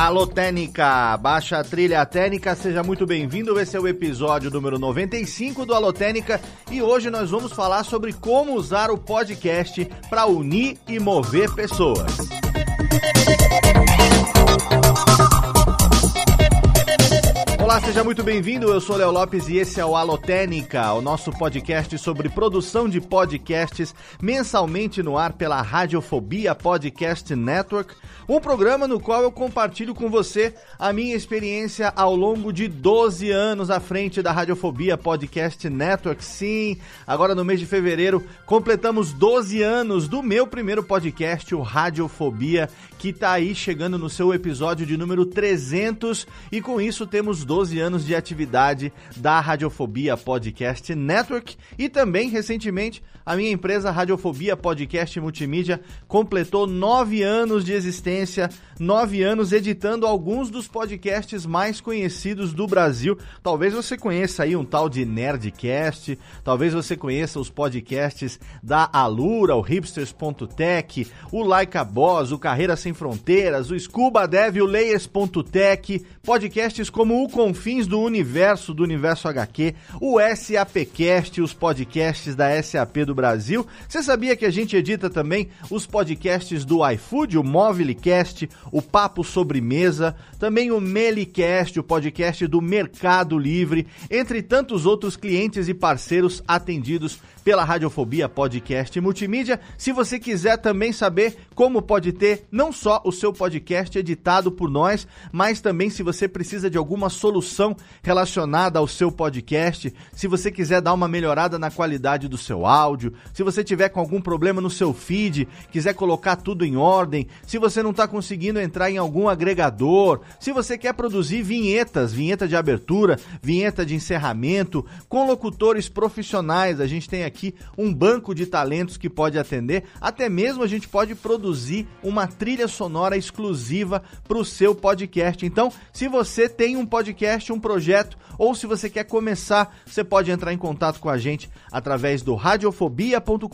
Alô Técnica, baixa a trilha técnica, seja muito bem-vindo. Esse é o episódio número 95 do Alô Técnica e hoje nós vamos falar sobre como usar o podcast para unir e mover pessoas. Olá, seja muito bem-vindo. Eu sou Léo Lopes e esse é o Alotênica, o nosso podcast sobre produção de podcasts mensalmente no ar pela Radiofobia Podcast Network, um programa no qual eu compartilho com você a minha experiência ao longo de 12 anos à frente da Radiofobia Podcast Network. Sim, agora no mês de fevereiro completamos 12 anos do meu primeiro podcast, o Radiofobia, que está aí chegando no seu episódio de número 300 e com isso temos 12 anos de atividade da Radiofobia Podcast Network e também recentemente a minha empresa Radiofobia Podcast Multimídia completou nove anos de existência, nove anos editando alguns dos podcasts mais conhecidos do Brasil. Talvez você conheça aí um tal de Nerdcast, talvez você conheça os podcasts da Alura, o Hipsters.tech, o Like a Boss, o Carreira Sem Fronteiras, o Scuba Dev, o Layers.tech, podcasts como o Confins do Universo, do Universo HQ, o SAPcast, os podcasts da SAP do Brasil. Você sabia que a gente edita também os podcasts do iFood, o Mobilecast, o Papo Sobremesa, também o Melicast, o podcast do Mercado Livre, entre tantos outros clientes e parceiros atendidos pela Radiofobia Podcast Multimídia. Se você quiser também saber como pode ter não só o seu podcast editado por nós, mas também se você precisa de alguma solução relacionada ao seu podcast, se você quiser dar uma melhorada na qualidade do seu áudio, se você tiver com algum problema no seu feed, quiser colocar tudo em ordem, se você não está conseguindo entrar em algum agregador, se você quer produzir vinhetas, vinheta de abertura, vinheta de encerramento, com locutores profissionais, a gente tem aqui um banco de talentos que pode atender, até mesmo a gente pode produzir uma trilha sonora exclusiva para o seu podcast. Então, se você tem um podcast, um projeto, ou se você quer começar, você pode entrar em contato com a gente através do radiofobia.com.br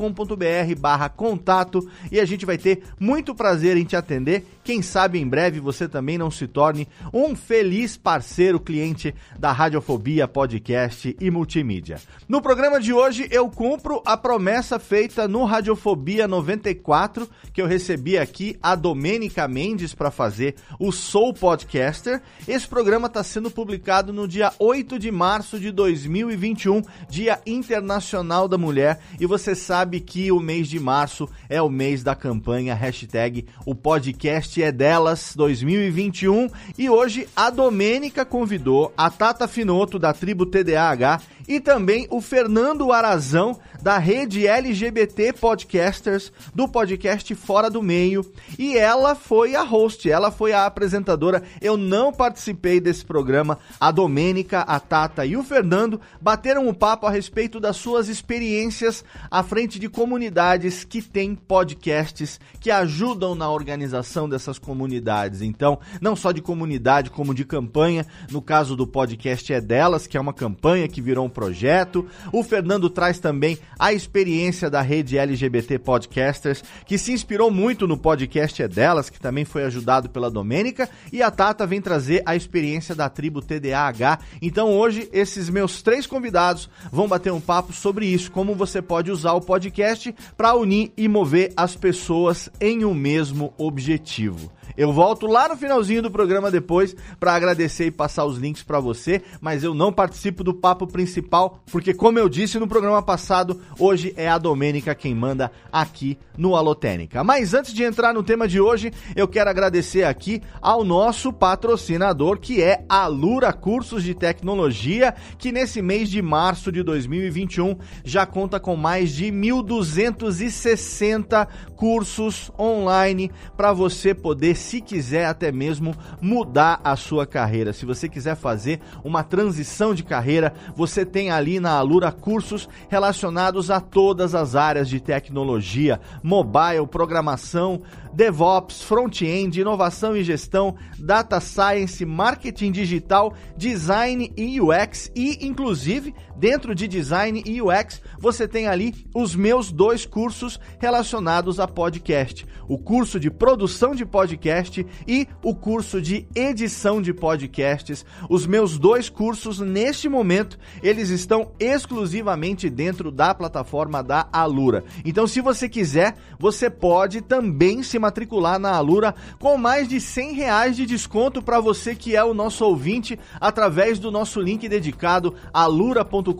barra contato e a gente vai ter muito prazer em te atender. Quem sabe em breve você também não se torne um feliz parceiro cliente da Radiofobia Podcast e Multimídia. No programa de hoje eu cumpro a promessa feita no Radiofobia 94 que eu recebi aqui a Domênica Mendes para fazer o Soul Podcaster. Esse programa está sendo publicado no dia 8 de março de 2021, Dia Internacional da Mulher, e você sabe que o mês de março é o mês da campanha hashtag o podcast é delas 2021 e hoje a Domênica convidou a Tata Finoto da tribo TDAH e também o Fernando Arazão da rede LGBT Podcasters do podcast Fora do Meio e ela foi a host, ela foi a apresentadora. Eu não participei desse programa. A Domênica, a Tata e o Fernando bateram um papo a respeito das suas experiências à frente de comunidades que têm podcasts que ajudam na organização dessas comunidades. Então, não só de comunidade, como de campanha. No caso do podcast é delas, que é uma campanha que virou um projeto. O Fernando traz também a experiência da rede LGBT Podcasters, que se inspirou muito no podcast é delas, que também foi ajudado pela Domênica, e a Tata vem trazer a experiência da tribo TDAH. Então hoje esses meus três convidados vão bater um papo sobre isso, como você pode usar o podcast para unir e mover as pessoas em um mesmo objetivo. Eu volto lá no finalzinho do programa depois para agradecer e passar os links para você, mas eu não participo do papo principal, porque como eu disse no programa passado, hoje é a Domênica quem manda aqui no Alotênica. Mas antes de entrar no tema de hoje, eu quero agradecer aqui ao nosso patrocinador, que é a Lura Cursos de Tecnologia, que nesse mês de março de 2021 já conta com mais de 1.260 cursos online para você poder se quiser até mesmo mudar a sua carreira. Se você quiser fazer uma transição de carreira, você tem ali na Alura cursos relacionados a todas as áreas de tecnologia, mobile, programação, DevOps, front-end, inovação e gestão, data science, marketing digital, design e UX e inclusive dentro de design e UX você tem ali os meus dois cursos relacionados a podcast, o curso de produção de podcast e o curso de edição de podcasts. Os meus dois cursos neste momento, eles estão exclusivamente dentro da plataforma da Alura. Então, se você quiser, você pode também se matricular na Alura com mais de 100 reais de desconto para você que é o nosso ouvinte através do nosso link dedicado alura.com.br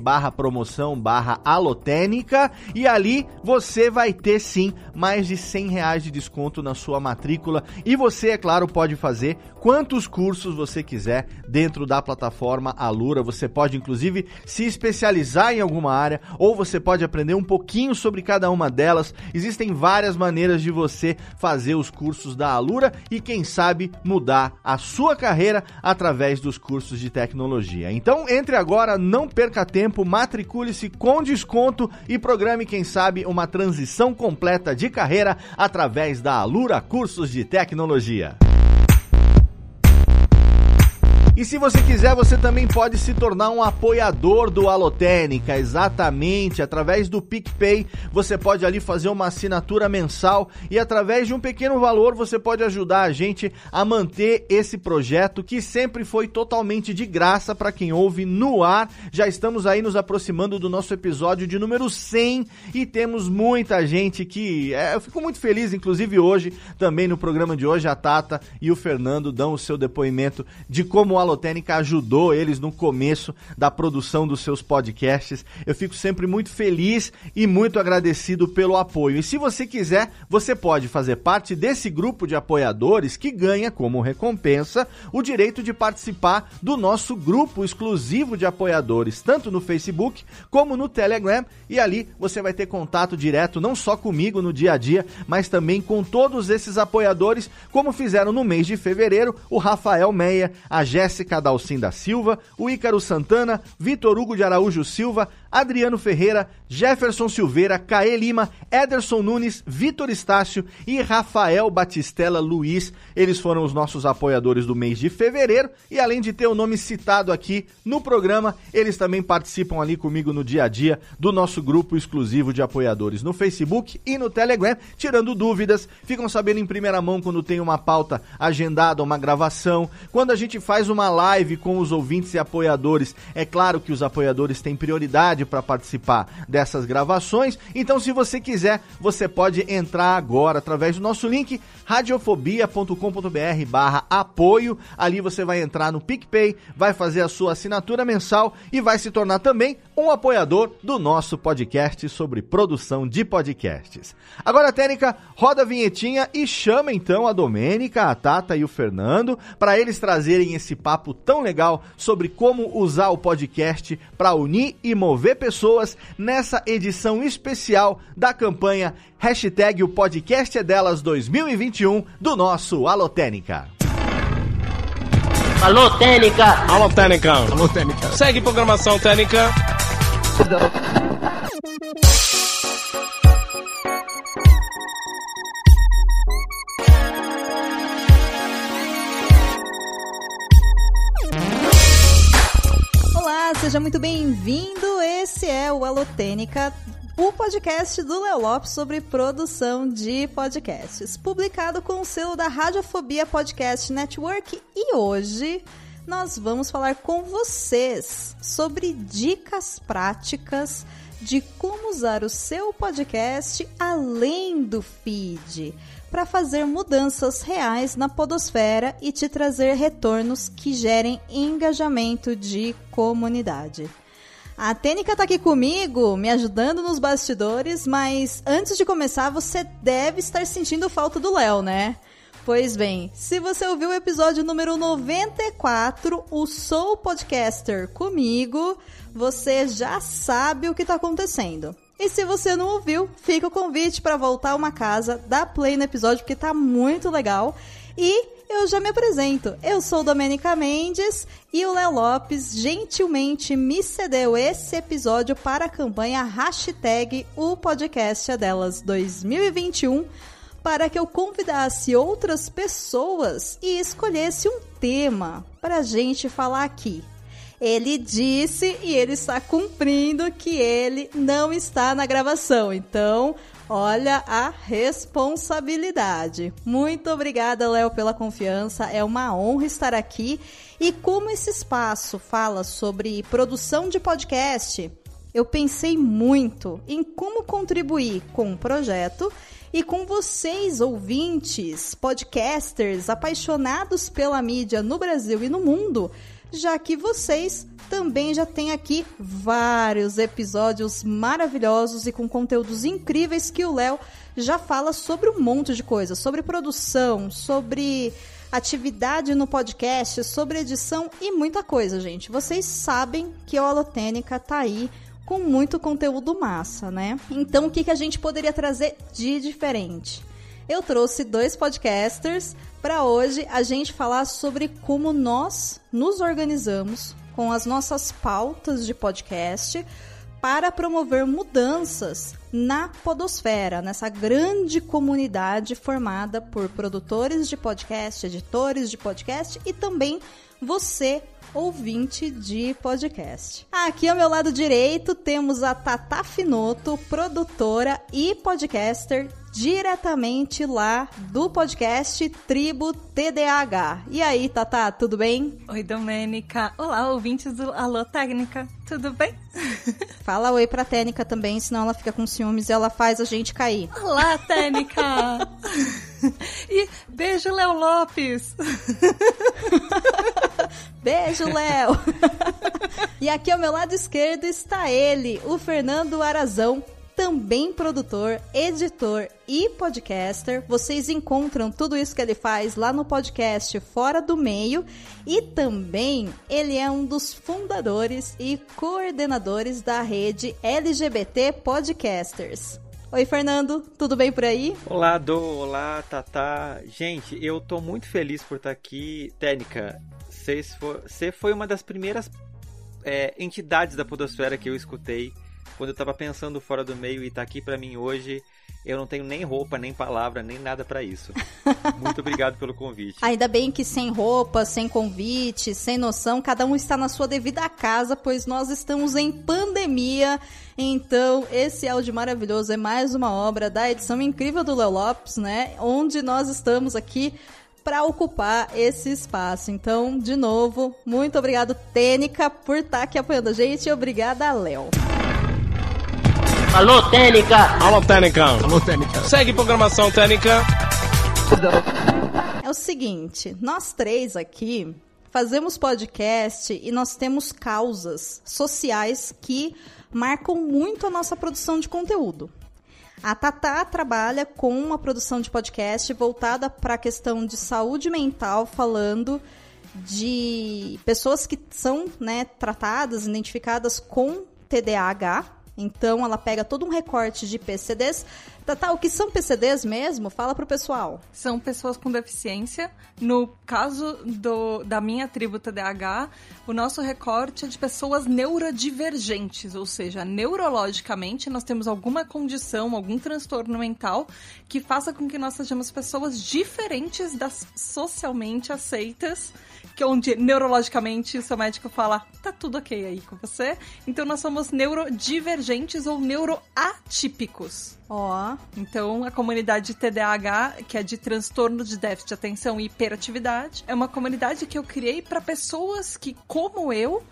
barra promoção barra alotênica e ali você vai ter sim mais de 100 reais de desconto na sua matrícula e você, é claro, pode fazer quantos cursos você quiser dentro da plataforma Alura. Você pode inclusive se especializar em alguma área ou você pode aprender um pouquinho sobre cada uma delas. Existem várias maneiras de você fazer os cursos da Alura e quem sabe mudar a sua carreira através dos cursos de tecnologia. Então entre agora, não perca tempo, matricule-se com desconto e programe, quem sabe, uma transição completa de carreira através da Alura Cursos de Tecnologia. E se você quiser, você também pode se tornar um apoiador do Alotênica, exatamente, através do PicPay, você pode ali fazer uma assinatura mensal e através de um pequeno valor você pode ajudar a gente a manter esse projeto que sempre foi totalmente de graça para quem ouve no ar. Já estamos aí nos aproximando do nosso episódio de número 100 e temos muita gente que é, eu fico muito feliz, inclusive hoje, também no programa de hoje a Tata e o Fernando dão o seu depoimento de como Alotênica ajudou eles no começo da produção dos seus podcasts. Eu fico sempre muito feliz e muito agradecido pelo apoio. E se você quiser, você pode fazer parte desse grupo de apoiadores que ganha como recompensa o direito de participar do nosso grupo exclusivo de apoiadores, tanto no Facebook como no Telegram. E ali você vai ter contato direto não só comigo no dia a dia, mas também com todos esses apoiadores, como fizeram no mês de fevereiro o Rafael Meia, a Jéssica Jéssica Dalcin da Silva, o Ícaro Santana, Vitor Hugo de Araújo Silva, Adriano Ferreira, Jefferson Silveira, Caê Lima, Ederson Nunes, Vitor Estácio e Rafael Batistella Luiz. Eles foram os nossos apoiadores do mês de fevereiro e além de ter o nome citado aqui no programa, eles também participam ali comigo no dia a dia do nosso grupo exclusivo de apoiadores no Facebook e no Telegram, tirando dúvidas, ficam sabendo em primeira mão quando tem uma pauta agendada, uma gravação, quando a gente faz uma live com os ouvintes e apoiadores. É claro que os apoiadores têm prioridade para participar dessas gravações. Então, se você quiser, você pode entrar agora através do nosso link radiofobia.com.br barra apoio. Ali você vai entrar no PicPay, vai fazer a sua assinatura mensal e vai se tornar também um apoiador do nosso podcast sobre produção de podcasts. Agora, Técnica, roda a vinhetinha e chama então a Domênica, a Tata e o Fernando para eles trazerem esse papo tão legal sobre como usar o podcast para unir e mover pessoas nessa edição especial da campanha Hashtag o podcast é delas 2021 do nosso Alotênica. Alô, Técnica! Alô, Técnica! Alô, Técnica! Segue programação Técnica! Olá, seja muito bem-vindo. Esse é o Alotênica, o podcast do Léo Lopes sobre produção de podcasts, publicado com o selo da Radiofobia Podcast Network. E hoje nós vamos falar com vocês sobre dicas práticas de como usar o seu podcast além do feed. Para fazer mudanças reais na podosfera e te trazer retornos que gerem engajamento de comunidade. A Tênica tá aqui comigo, me ajudando nos bastidores, mas antes de começar, você deve estar sentindo falta do Léo, né? Pois bem, se você ouviu o episódio número 94, o Sou Podcaster comigo, você já sabe o que está acontecendo. E se você não ouviu, fica o convite para voltar uma casa, dar play no episódio porque tá muito legal. E eu já me apresento. Eu sou Domenica Mendes e o Léo Lopes gentilmente me cedeu esse episódio para a campanha hashtag o podcast é delas 2021 para que eu convidasse outras pessoas e escolhesse um tema para a gente falar aqui. Ele disse e ele está cumprindo que ele não está na gravação. Então, olha a responsabilidade. Muito obrigada, Léo, pela confiança. É uma honra estar aqui. E como esse espaço fala sobre produção de podcast, eu pensei muito em como contribuir com o projeto e com vocês, ouvintes, podcasters apaixonados pela mídia no Brasil e no mundo, já que vocês também já têm aqui vários episódios maravilhosos e com conteúdos incríveis que o Léo já fala sobre um monte de coisas, sobre produção, sobre atividade no podcast, sobre edição e muita coisa, gente. Vocês sabem que a Holotênica tá aí com muito conteúdo massa, né? Então, o que, que a gente poderia trazer de diferente? Eu trouxe dois podcasters para hoje a gente falar sobre como nós nos organizamos com as nossas pautas de podcast para promover mudanças na podosfera, nessa grande comunidade formada por produtores de podcast, editores de podcast e também você, ouvinte de podcast. Aqui ao meu lado direito temos a Tata Finoto, produtora e podcaster diretamente lá do podcast Tribo TDAH. E aí, Tata, tudo bem? Oi, Domênica. Olá, ouvintes do Alô Técnica. Tudo bem? Fala oi pra Técnica também, senão ela fica com ciúmes e ela faz a gente cair. Olá, Técnica! e beijo, Léo Lopes! beijo, Léo! e aqui ao meu lado esquerdo está ele, o Fernando Arazão, também produtor, editor e podcaster. Vocês encontram tudo isso que ele faz lá no podcast Fora do Meio e também ele é um dos fundadores e coordenadores da rede LGBT Podcasters. Oi, Fernando, tudo bem por aí? Olá, Do, olá, Tata. Gente, eu tô muito feliz por estar aqui. Técnica, você foi uma das primeiras é, entidades da Podosfera que eu escutei quando eu tava pensando fora do meio e tá aqui para mim hoje, eu não tenho nem roupa, nem palavra, nem nada para isso. Muito obrigado pelo convite. Ainda bem que sem roupa, sem convite, sem noção, cada um está na sua devida casa, pois nós estamos em pandemia. Então, esse áudio maravilhoso é mais uma obra da edição incrível do Léo Lopes, né? Onde nós estamos aqui para ocupar esse espaço. Então, de novo, muito obrigado, Tênica, por estar tá aqui apoiando a gente e obrigada, Léo. Alô, Técnica! Alô, Técnica! Alô, Técnica! Segue programação Técnica! É o seguinte, nós três aqui fazemos podcast e nós temos causas sociais que marcam muito a nossa produção de conteúdo. A Tatá trabalha com uma produção de podcast voltada para a questão de saúde mental, falando de pessoas que são né, tratadas, identificadas com TDAH, então ela pega todo um recorte de PCDs. Tá, tá, o que são PCDs mesmo? Fala pro pessoal. São pessoas com deficiência. No caso do, da minha tribo TDAH, o nosso recorte é de pessoas neurodivergentes, ou seja, neurologicamente nós temos alguma condição, algum transtorno mental que faça com que nós sejamos pessoas diferentes das socialmente aceitas que onde neurologicamente o seu médico fala, tá tudo ok aí com você. Então nós somos neurodivergentes ou neuroatípicos. Ó. Oh. Então a comunidade TDAH, que é de transtorno de déficit de atenção e hiperatividade, é uma comunidade que eu criei para pessoas que, como eu,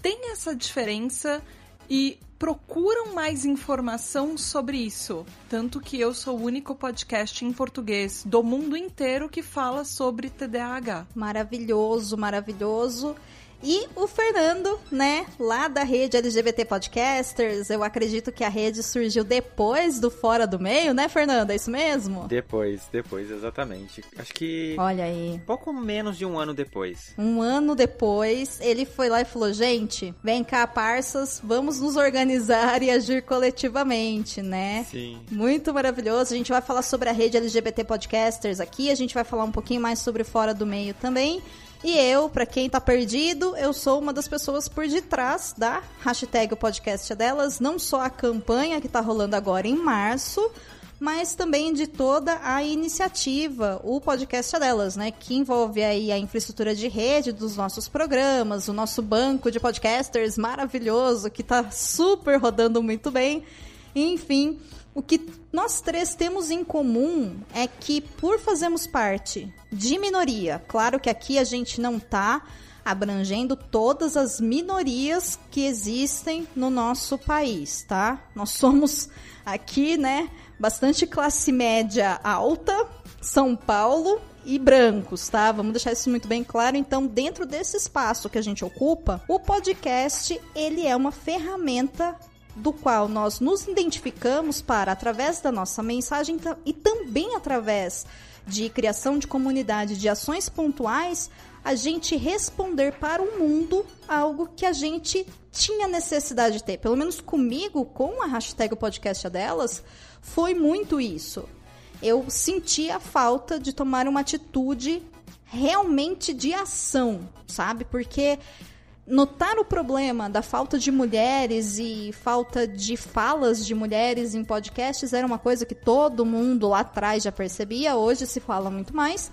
têm essa diferença e procuram mais informação sobre isso. Tanto que eu sou o único podcast em português do mundo inteiro que fala sobre TDAH. Maravilhoso, maravilhoso. E o Fernando, né, lá da rede LGBT Podcasters, eu acredito que a rede surgiu depois do Fora do Meio, né, Fernando? É isso mesmo? Depois, depois, exatamente. Acho que. Olha aí. Pouco menos de um ano depois. Um ano depois, ele foi lá e falou: gente, vem cá, parças, vamos nos organizar e agir coletivamente, né? Sim. Muito maravilhoso. A gente vai falar sobre a rede LGBT Podcasters aqui, a gente vai falar um pouquinho mais sobre Fora do Meio também. E eu, para quem tá perdido, eu sou uma das pessoas por detrás da hashtag o podcast é delas, não só a campanha que tá rolando agora em março, mas também de toda a iniciativa, o podcast é delas, né, que envolve aí a infraestrutura de rede dos nossos programas, o nosso banco de podcasters maravilhoso que tá super rodando muito bem. Enfim, o que nós três temos em comum é que, por fazermos parte de minoria, claro que aqui a gente não está abrangendo todas as minorias que existem no nosso país, tá? Nós somos aqui, né, bastante classe média alta, São Paulo e brancos, tá? Vamos deixar isso muito bem claro. Então, dentro desse espaço que a gente ocupa, o podcast ele é uma ferramenta do qual nós nos identificamos para, através da nossa mensagem e também através de criação de comunidade, de ações pontuais, a gente responder para o mundo algo que a gente tinha necessidade de ter. Pelo menos comigo, com a hashtag podcast é delas, foi muito isso. Eu senti a falta de tomar uma atitude realmente de ação, sabe? Porque notar o problema da falta de mulheres e falta de falas de mulheres em podcasts era uma coisa que todo mundo lá atrás já percebia, hoje se fala muito mais.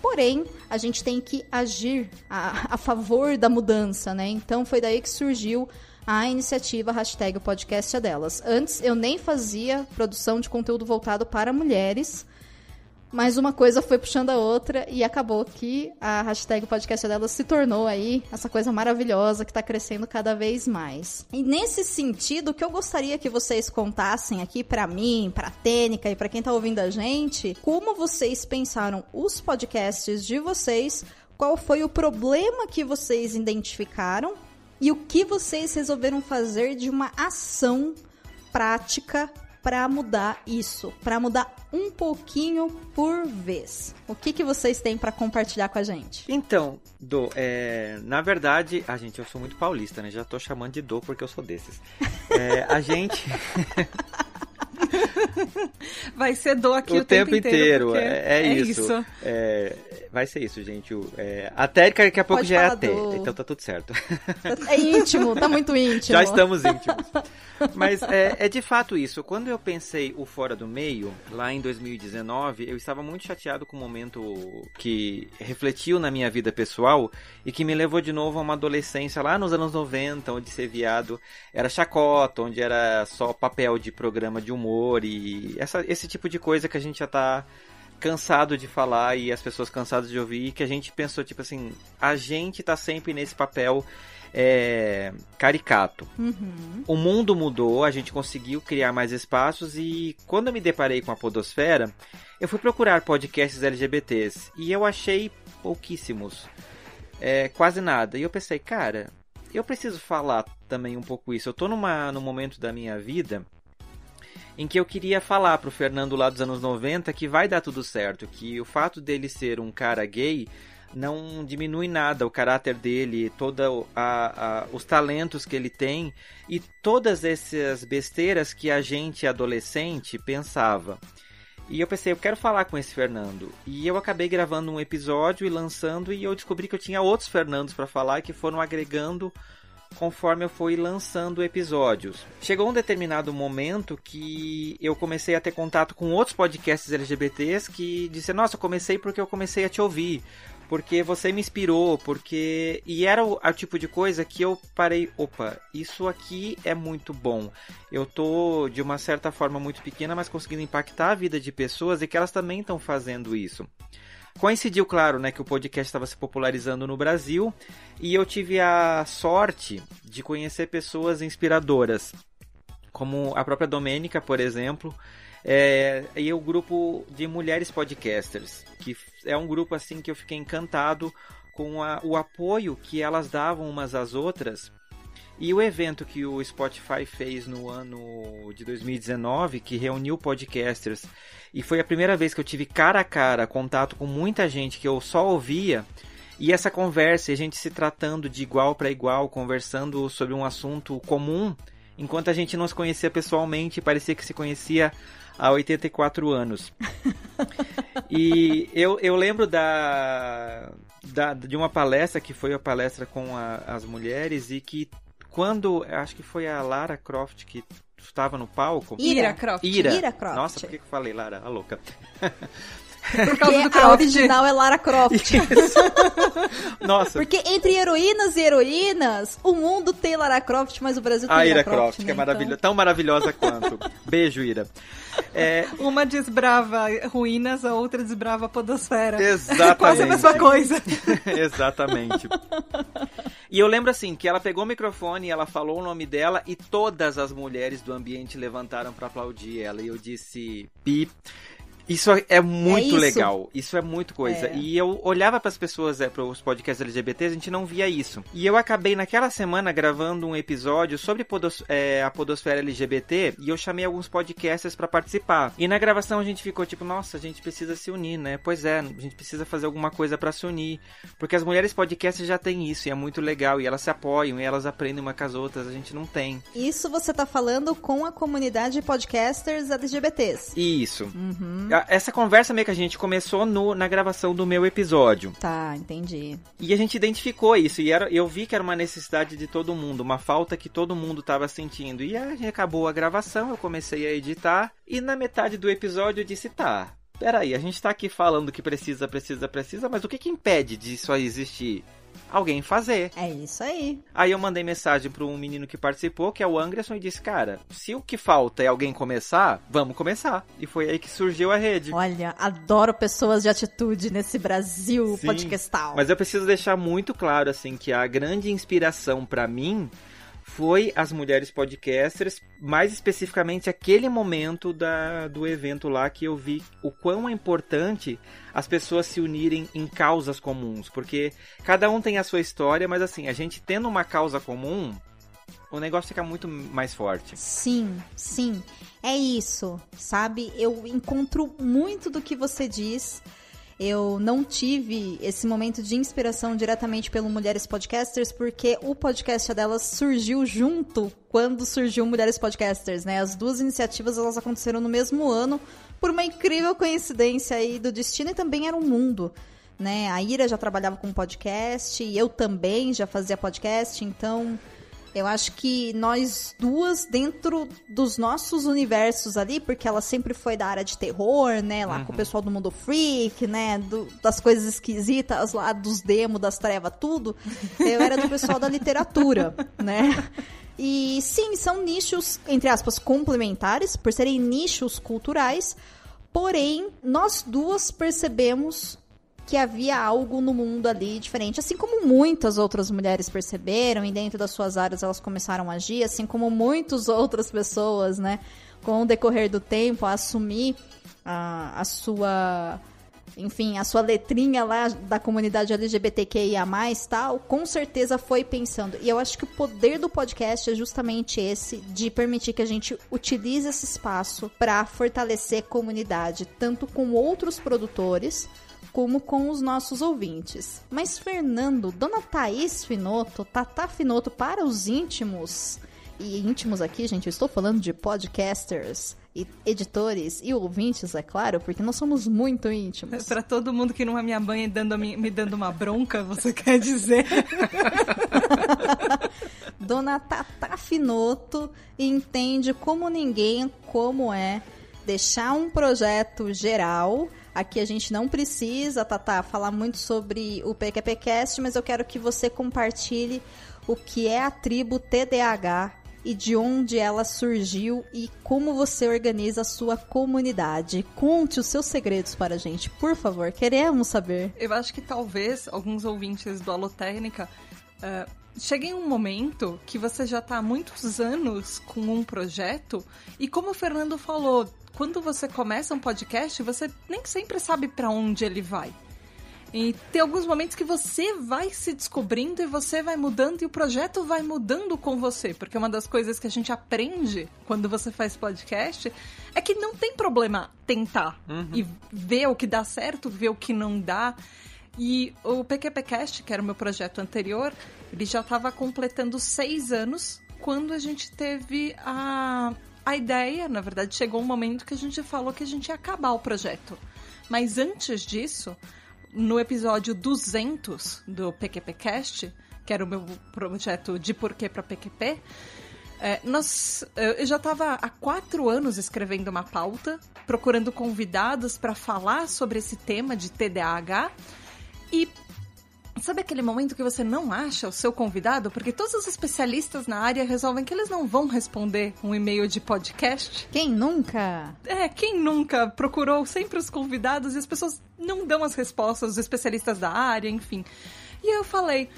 Porém, a gente tem que agir a, a favor da mudança, né? Então foi daí que surgiu a iniciativa hashtag podcast é delas. Antes eu nem fazia produção de conteúdo voltado para mulheres. Mas uma coisa foi puxando a outra e acabou que a hashtag podcast dela se tornou aí essa coisa maravilhosa que está crescendo cada vez mais. E nesse sentido, o que eu gostaria que vocês contassem aqui para mim, para a Tênica e para quem está ouvindo a gente, como vocês pensaram os podcasts de vocês, qual foi o problema que vocês identificaram e o que vocês resolveram fazer de uma ação prática para mudar isso, para mudar um pouquinho por vez. O que, que vocês têm para compartilhar com a gente? Então, Do, é, na verdade, a gente, eu sou muito paulista, né? Já tô chamando de Do porque eu sou desses. É, a gente. Vai ser do aqui o, o tempo, tempo inteiro. É, é, é, isso. isso. É, vai ser isso, gente. É, a Térica daqui a pouco Pode já é a T, do... então tá tudo certo. É íntimo, tá muito íntimo. Já estamos íntimos. Mas é, é, de fato isso. Quando eu pensei o Fora do Meio, lá em 2019, eu estava muito chateado com o momento que refletiu na minha vida pessoal e que me levou de novo a uma adolescência lá nos anos 90, onde ser viado era chacota, onde era só papel de programa de humor e essa, esse tipo de coisa que a gente já tá cansado de falar e as pessoas cansadas de ouvir, e que a gente pensou, tipo assim, a gente tá sempre nesse papel é, caricato. Uhum. O mundo mudou, a gente conseguiu criar mais espaços e quando eu me deparei com a Podosfera, eu fui procurar podcasts LGBTs e eu achei pouquíssimos. É, quase nada. E eu pensei, cara, eu preciso falar também um pouco isso. Eu tô numa, num momento da minha vida em que eu queria falar pro Fernando lá dos anos 90 que vai dar tudo certo, que o fato dele ser um cara gay não diminui nada o caráter dele, a, os talentos que ele tem e todas essas besteiras que a gente adolescente pensava. E eu pensei, eu quero falar com esse Fernando. E eu acabei gravando um episódio e lançando e eu descobri que eu tinha outros Fernandos para falar que foram agregando conforme eu fui lançando episódios. Chegou um determinado momento que eu comecei a ter contato com outros podcasts LGBTs que disseram: Nossa, eu comecei porque eu comecei a te ouvir porque você me inspirou, porque. E era o, o, tipo de coisa que eu parei, opa, isso aqui é muito bom. Eu tô, de uma certa forma, muito pequena, mas conseguindo impactar a vida de pessoas e que elas também estão fazendo isso. Coincidiu, claro, né, que o podcast estava se popularizando no Brasil e eu tive a sorte de conhecer pessoas inspiradoras, como a própria Domênica, por exemplo, é, e o grupo de mulheres podcasters, que é um grupo assim que eu fiquei encantado com a, o apoio que elas davam umas às outras. E o evento que o Spotify fez no ano de 2019, que reuniu podcasters, e foi a primeira vez que eu tive cara a cara contato com muita gente que eu só ouvia, e essa conversa, a gente se tratando de igual para igual, conversando sobre um assunto comum, enquanto a gente não se conhecia pessoalmente, parecia que se conhecia há 84 anos. e eu, eu lembro da, da, de uma palestra que foi a palestra com a, as mulheres e que quando, acho que foi a Lara Croft que estava no palco. Ira Croft. Ira. Ira Croft. Nossa, por que eu falei Lara? A louca. Por causa do Porque a Croft. original é Lara Croft. Nossa, Porque entre heroínas e heroínas, o mundo tem Lara Croft, mas o Brasil tem a Ira Croft, Croft, né? que é Então- maravilhosa, tão maravilhosa quanto. Beijo, Ira. É, Uma desbrava ruínas, a outra desbrava a podosfera. exatamente. Quase a mesma coisa. Exatamente. E eu lembro assim que ela pegou o microfone, ela falou o nome dela e todas as mulheres do ambiente levantaram pra aplaudir ela. E eu disse, pi. Isso é muito isso. legal. Isso é muito coisa. É. E eu olhava pras pessoas, é, pros podcasts LGBT, a gente não via isso. E eu acabei naquela semana gravando um episódio sobre podos- é, a podosfera LGBT e eu chamei alguns podcasters pra participar. E na gravação a gente ficou tipo, nossa, a gente precisa se unir, né? Pois é, a gente precisa fazer alguma coisa pra se unir. Porque as mulheres podcasters já têm isso e é muito legal. E elas se apoiam e elas aprendem uma com as outras. A gente não tem. Isso você tá falando com a comunidade de podcasters LGBTs. Isso. Uhum. A- Essa conversa meio que a gente começou no- na gravação do meu episódio. Tá, entendi. E a gente identificou isso. E era, eu vi que era uma necessidade de todo mundo, uma falta que todo mundo estava sentindo. E a gente acabou a gravação, eu comecei a editar. E na metade do episódio eu disse: tá, peraí, a gente tá aqui falando que precisa, precisa, precisa, mas o que que impede disso aí existir? Alguém fazer. É isso aí. Aí eu mandei mensagem para um menino que participou, que é o Anderson, e disse: Cara, se o que falta é alguém começar, vamos começar. E foi aí que surgiu a rede. Olha, adoro pessoas de atitude nesse Brasil Sim, podcastal. Mas eu preciso deixar muito claro assim que a grande inspiração para mim foi as mulheres podcasters, mais especificamente aquele momento da, do evento lá que eu vi o quão é importante as pessoas se unirem em causas comuns, porque cada um tem a sua história, mas assim, a gente tendo uma causa comum, o negócio fica muito mais forte. Sim, sim. É isso, sabe? Eu encontro muito do que você diz. Eu não tive esse momento de inspiração diretamente pelo Mulheres Podcasters, porque o podcast delas surgiu junto quando surgiu Mulheres Podcasters, né? As duas iniciativas elas aconteceram no mesmo ano, por uma incrível coincidência aí do destino e também era um mundo. Né? A Ira já trabalhava com podcast, eu também já fazia podcast, então eu acho que nós duas, dentro dos nossos universos ali, porque ela sempre foi da área de terror, né? Lá com o pessoal do mundo freak, né? do- das coisas esquisitas lá, dos demos, das trevas, tudo. Eu era do pessoal da literatura, né? E sim, são nichos, entre aspas, complementares, por serem nichos culturais. Porém, nós duas percebemos que havia algo no mundo ali diferente, assim como muitas outras mulheres perceberam e dentro das suas áreas elas começaram a agir, assim como muitas outras pessoas, né, com o decorrer do tempo a assumir a, a sua enfim, a sua letrinha lá da comunidade LGBTQIA+, tal, com certeza foi pensando. E eu acho que o poder do podcast é justamente esse, de permitir que a gente utilize esse espaço para fortalecer comunidade, tanto com outros produtores, como com os nossos ouvintes. Mas, Fernando, Dona Thaís Finoto, Tata Finoto, para os íntimos, e íntimos aqui, gente, eu estou falando de podcasters, e editores e ouvintes, é claro, porque nós somos muito íntimos. Pra todo mundo que não é minha mãe dando me dando uma bronca, você quer dizer? Dona Tata Finoto entende como ninguém como é deixar um projeto geral. Aqui a gente não precisa, Tata, falar muito sobre o PQPcast, mas eu quero que você compartilhe o que é a tribo TDAH e de onde ela surgiu e como você organiza a sua comunidade. Conte os seus segredos para a gente, por favor. Queremos saber. Eu acho que talvez alguns ouvintes do Alotécnica uh, cheguem um momento que você já está há muitos anos com um projeto e como o Fernando falou, quando você começa um podcast, você nem sempre sabe para onde ele vai. E tem alguns momentos que você vai se descobrindo e você vai mudando e o projeto vai mudando com você. Porque uma das coisas que a gente aprende quando você faz podcast é que não tem problema tentar uhum. e ver o que dá certo, ver o que não dá. E o PQPcast, que era o meu projeto anterior, ele já estava completando seis anos quando a gente teve a, a ideia. Na verdade, chegou um momento que a gente falou que a gente ia acabar o projeto. Mas antes disso, no episódio 200 do PQPcast, que era o meu projeto de porquê para PQP, é, nós, eu já estava há quatro anos escrevendo uma pauta, procurando convidados para falar sobre esse tema de TDAH. E Sabe aquele momento que você não acha o seu convidado? Porque todos os especialistas na área resolvem que eles não vão responder um e-mail de podcast. Quem nunca? É, quem nunca procurou sempre os convidados e as pessoas não dão as respostas, os especialistas da área, enfim. E aí eu falei,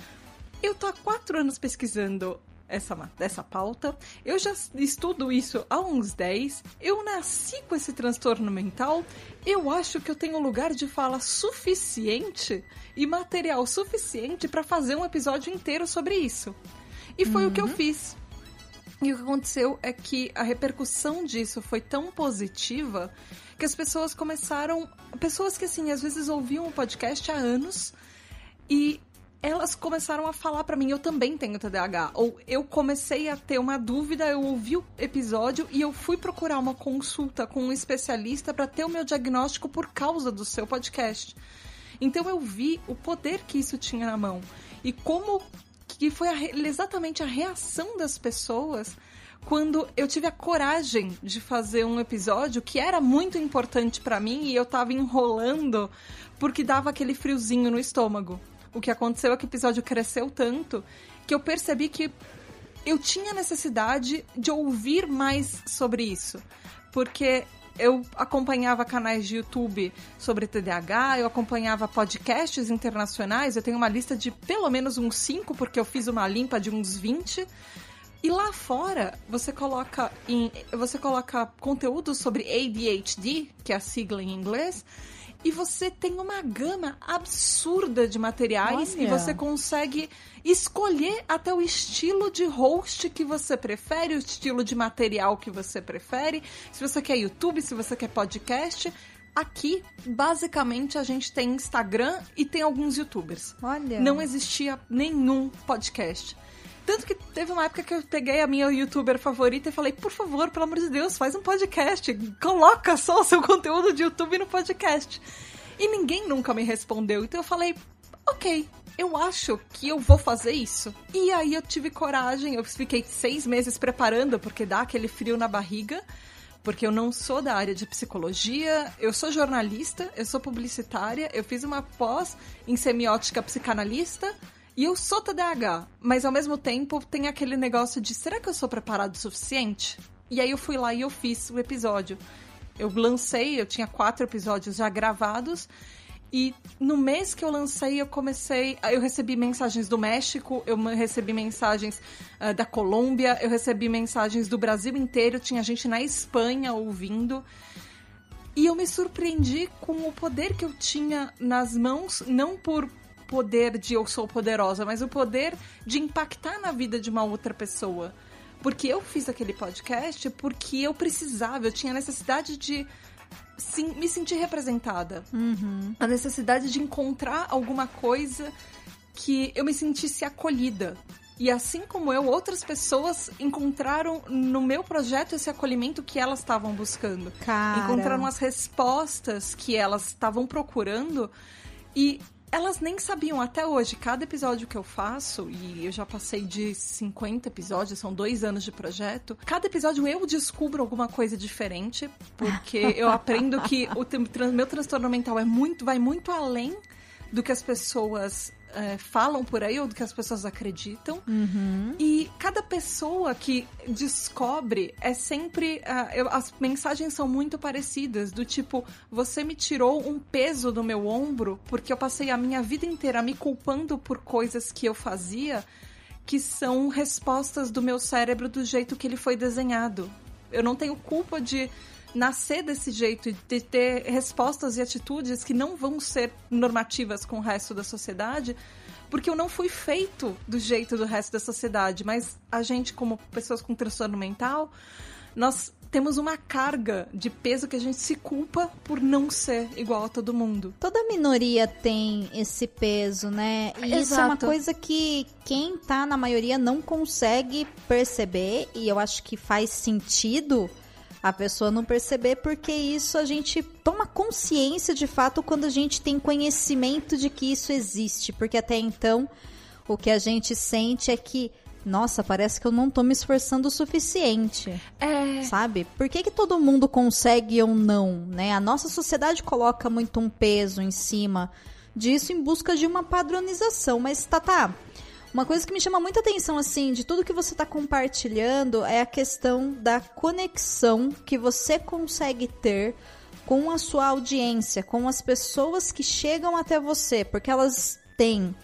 eu tô há quatro anos pesquisando essa, essa pauta. Eu já estudo isso há uns 10. Eu nasci com esse transtorno mental. Eu acho que eu tenho lugar de fala suficiente e material suficiente para fazer um episódio inteiro sobre isso. E foi uhum. o que eu uhum. fiz. E o que aconteceu é que a repercussão disso foi tão positiva que as pessoas começaram. Pessoas que, assim, às vezes ouviam o podcast há anos e elas começaram a falar para mim, eu também tenho TDAH. Ou eu comecei a ter uma dúvida, eu ouvi o episódio e eu fui procurar uma consulta com um especialista para ter o meu diagnóstico por causa do seu podcast. Então eu vi o poder que isso tinha na mão e como que foi a, exatamente a reação das pessoas quando eu tive a coragem de fazer um episódio que era muito importante para mim e eu tava enrolando porque dava aquele friozinho no estômago o que aconteceu é que o episódio cresceu tanto que eu percebi que eu tinha necessidade de ouvir mais sobre isso. Porque eu acompanhava canais de YouTube sobre TDAH, eu acompanhava podcasts internacionais, eu tenho uma lista de pelo menos uns 5, porque eu fiz uma limpa de uns 20. E lá fora, você coloca em você coloca conteúdo sobre ADHD, que é a sigla em inglês, e você tem uma gama absurda de materiais Olha. e você consegue escolher até o estilo de host que você prefere, o estilo de material que você prefere. Se você quer YouTube, se você quer podcast. Aqui, basicamente, a gente tem Instagram e tem alguns youtubers. Olha. Não existia nenhum podcast. Tanto que teve uma época que eu peguei a minha youtuber favorita e falei, por favor, pelo amor de Deus, faz um podcast. Coloca só o seu conteúdo de YouTube no podcast. E ninguém nunca me respondeu. Então eu falei, ok, eu acho que eu vou fazer isso. E aí eu tive coragem, eu fiquei seis meses preparando, porque dá aquele frio na barriga. Porque eu não sou da área de psicologia, eu sou jornalista, eu sou publicitária, eu fiz uma pós em semiótica psicanalista, e eu sou TDAH, mas ao mesmo tempo tem aquele negócio de será que eu sou preparado o suficiente? E aí eu fui lá e eu fiz o episódio. Eu lancei, eu tinha quatro episódios já gravados. E no mês que eu lancei, eu comecei. Eu recebi mensagens do México, eu recebi mensagens uh, da Colômbia, eu recebi mensagens do Brasil inteiro, tinha gente na Espanha ouvindo. E eu me surpreendi com o poder que eu tinha nas mãos, não por poder de eu sou poderosa, mas o poder de impactar na vida de uma outra pessoa. Porque eu fiz aquele podcast porque eu precisava, eu tinha necessidade de sim, me sentir representada. Uhum. A necessidade de encontrar alguma coisa que eu me sentisse acolhida. E assim como eu, outras pessoas encontraram no meu projeto esse acolhimento que elas estavam buscando. Cara. Encontraram as respostas que elas estavam procurando. E elas nem sabiam até hoje. Cada episódio que eu faço, e eu já passei de 50 episódios, são dois anos de projeto. Cada episódio eu descubro alguma coisa diferente, porque eu aprendo que o meu transtorno mental é muito, vai muito além do que as pessoas é, falam por aí ou do que as pessoas acreditam. Uhum. E cada pessoa que descobre é sempre. Uh, eu, as mensagens são muito parecidas, do tipo, você me tirou um peso do meu ombro porque eu passei a minha vida inteira me culpando por coisas que eu fazia que são respostas do meu cérebro do jeito que ele foi desenhado. Eu não tenho culpa de nascer desse jeito, de ter respostas e atitudes que não vão ser normativas com o resto da sociedade, porque eu não fui feito do jeito do resto da sociedade. Mas a gente, como pessoas com transtorno mental, nós temos uma carga de peso que a gente se culpa por não ser igual a todo mundo. Toda minoria tem esse peso, né? E isso é uma coisa que quem tá na maioria não consegue perceber, e eu acho que faz sentido a pessoa não perceber, porque isso a gente toma consciência de fato quando a gente tem conhecimento de que isso existe, porque até então o que a gente sente é que nossa, parece que eu não tô me esforçando o suficiente. É. Sabe? Por que, que todo mundo consegue ou não, né? A nossa sociedade coloca muito um peso em cima disso em busca de uma padronização. Mas, tá, tá. Uma coisa que me chama muita atenção, assim, de tudo que você está compartilhando é a questão da conexão que você consegue ter com a sua audiência, com as pessoas que chegam até você, porque elas têm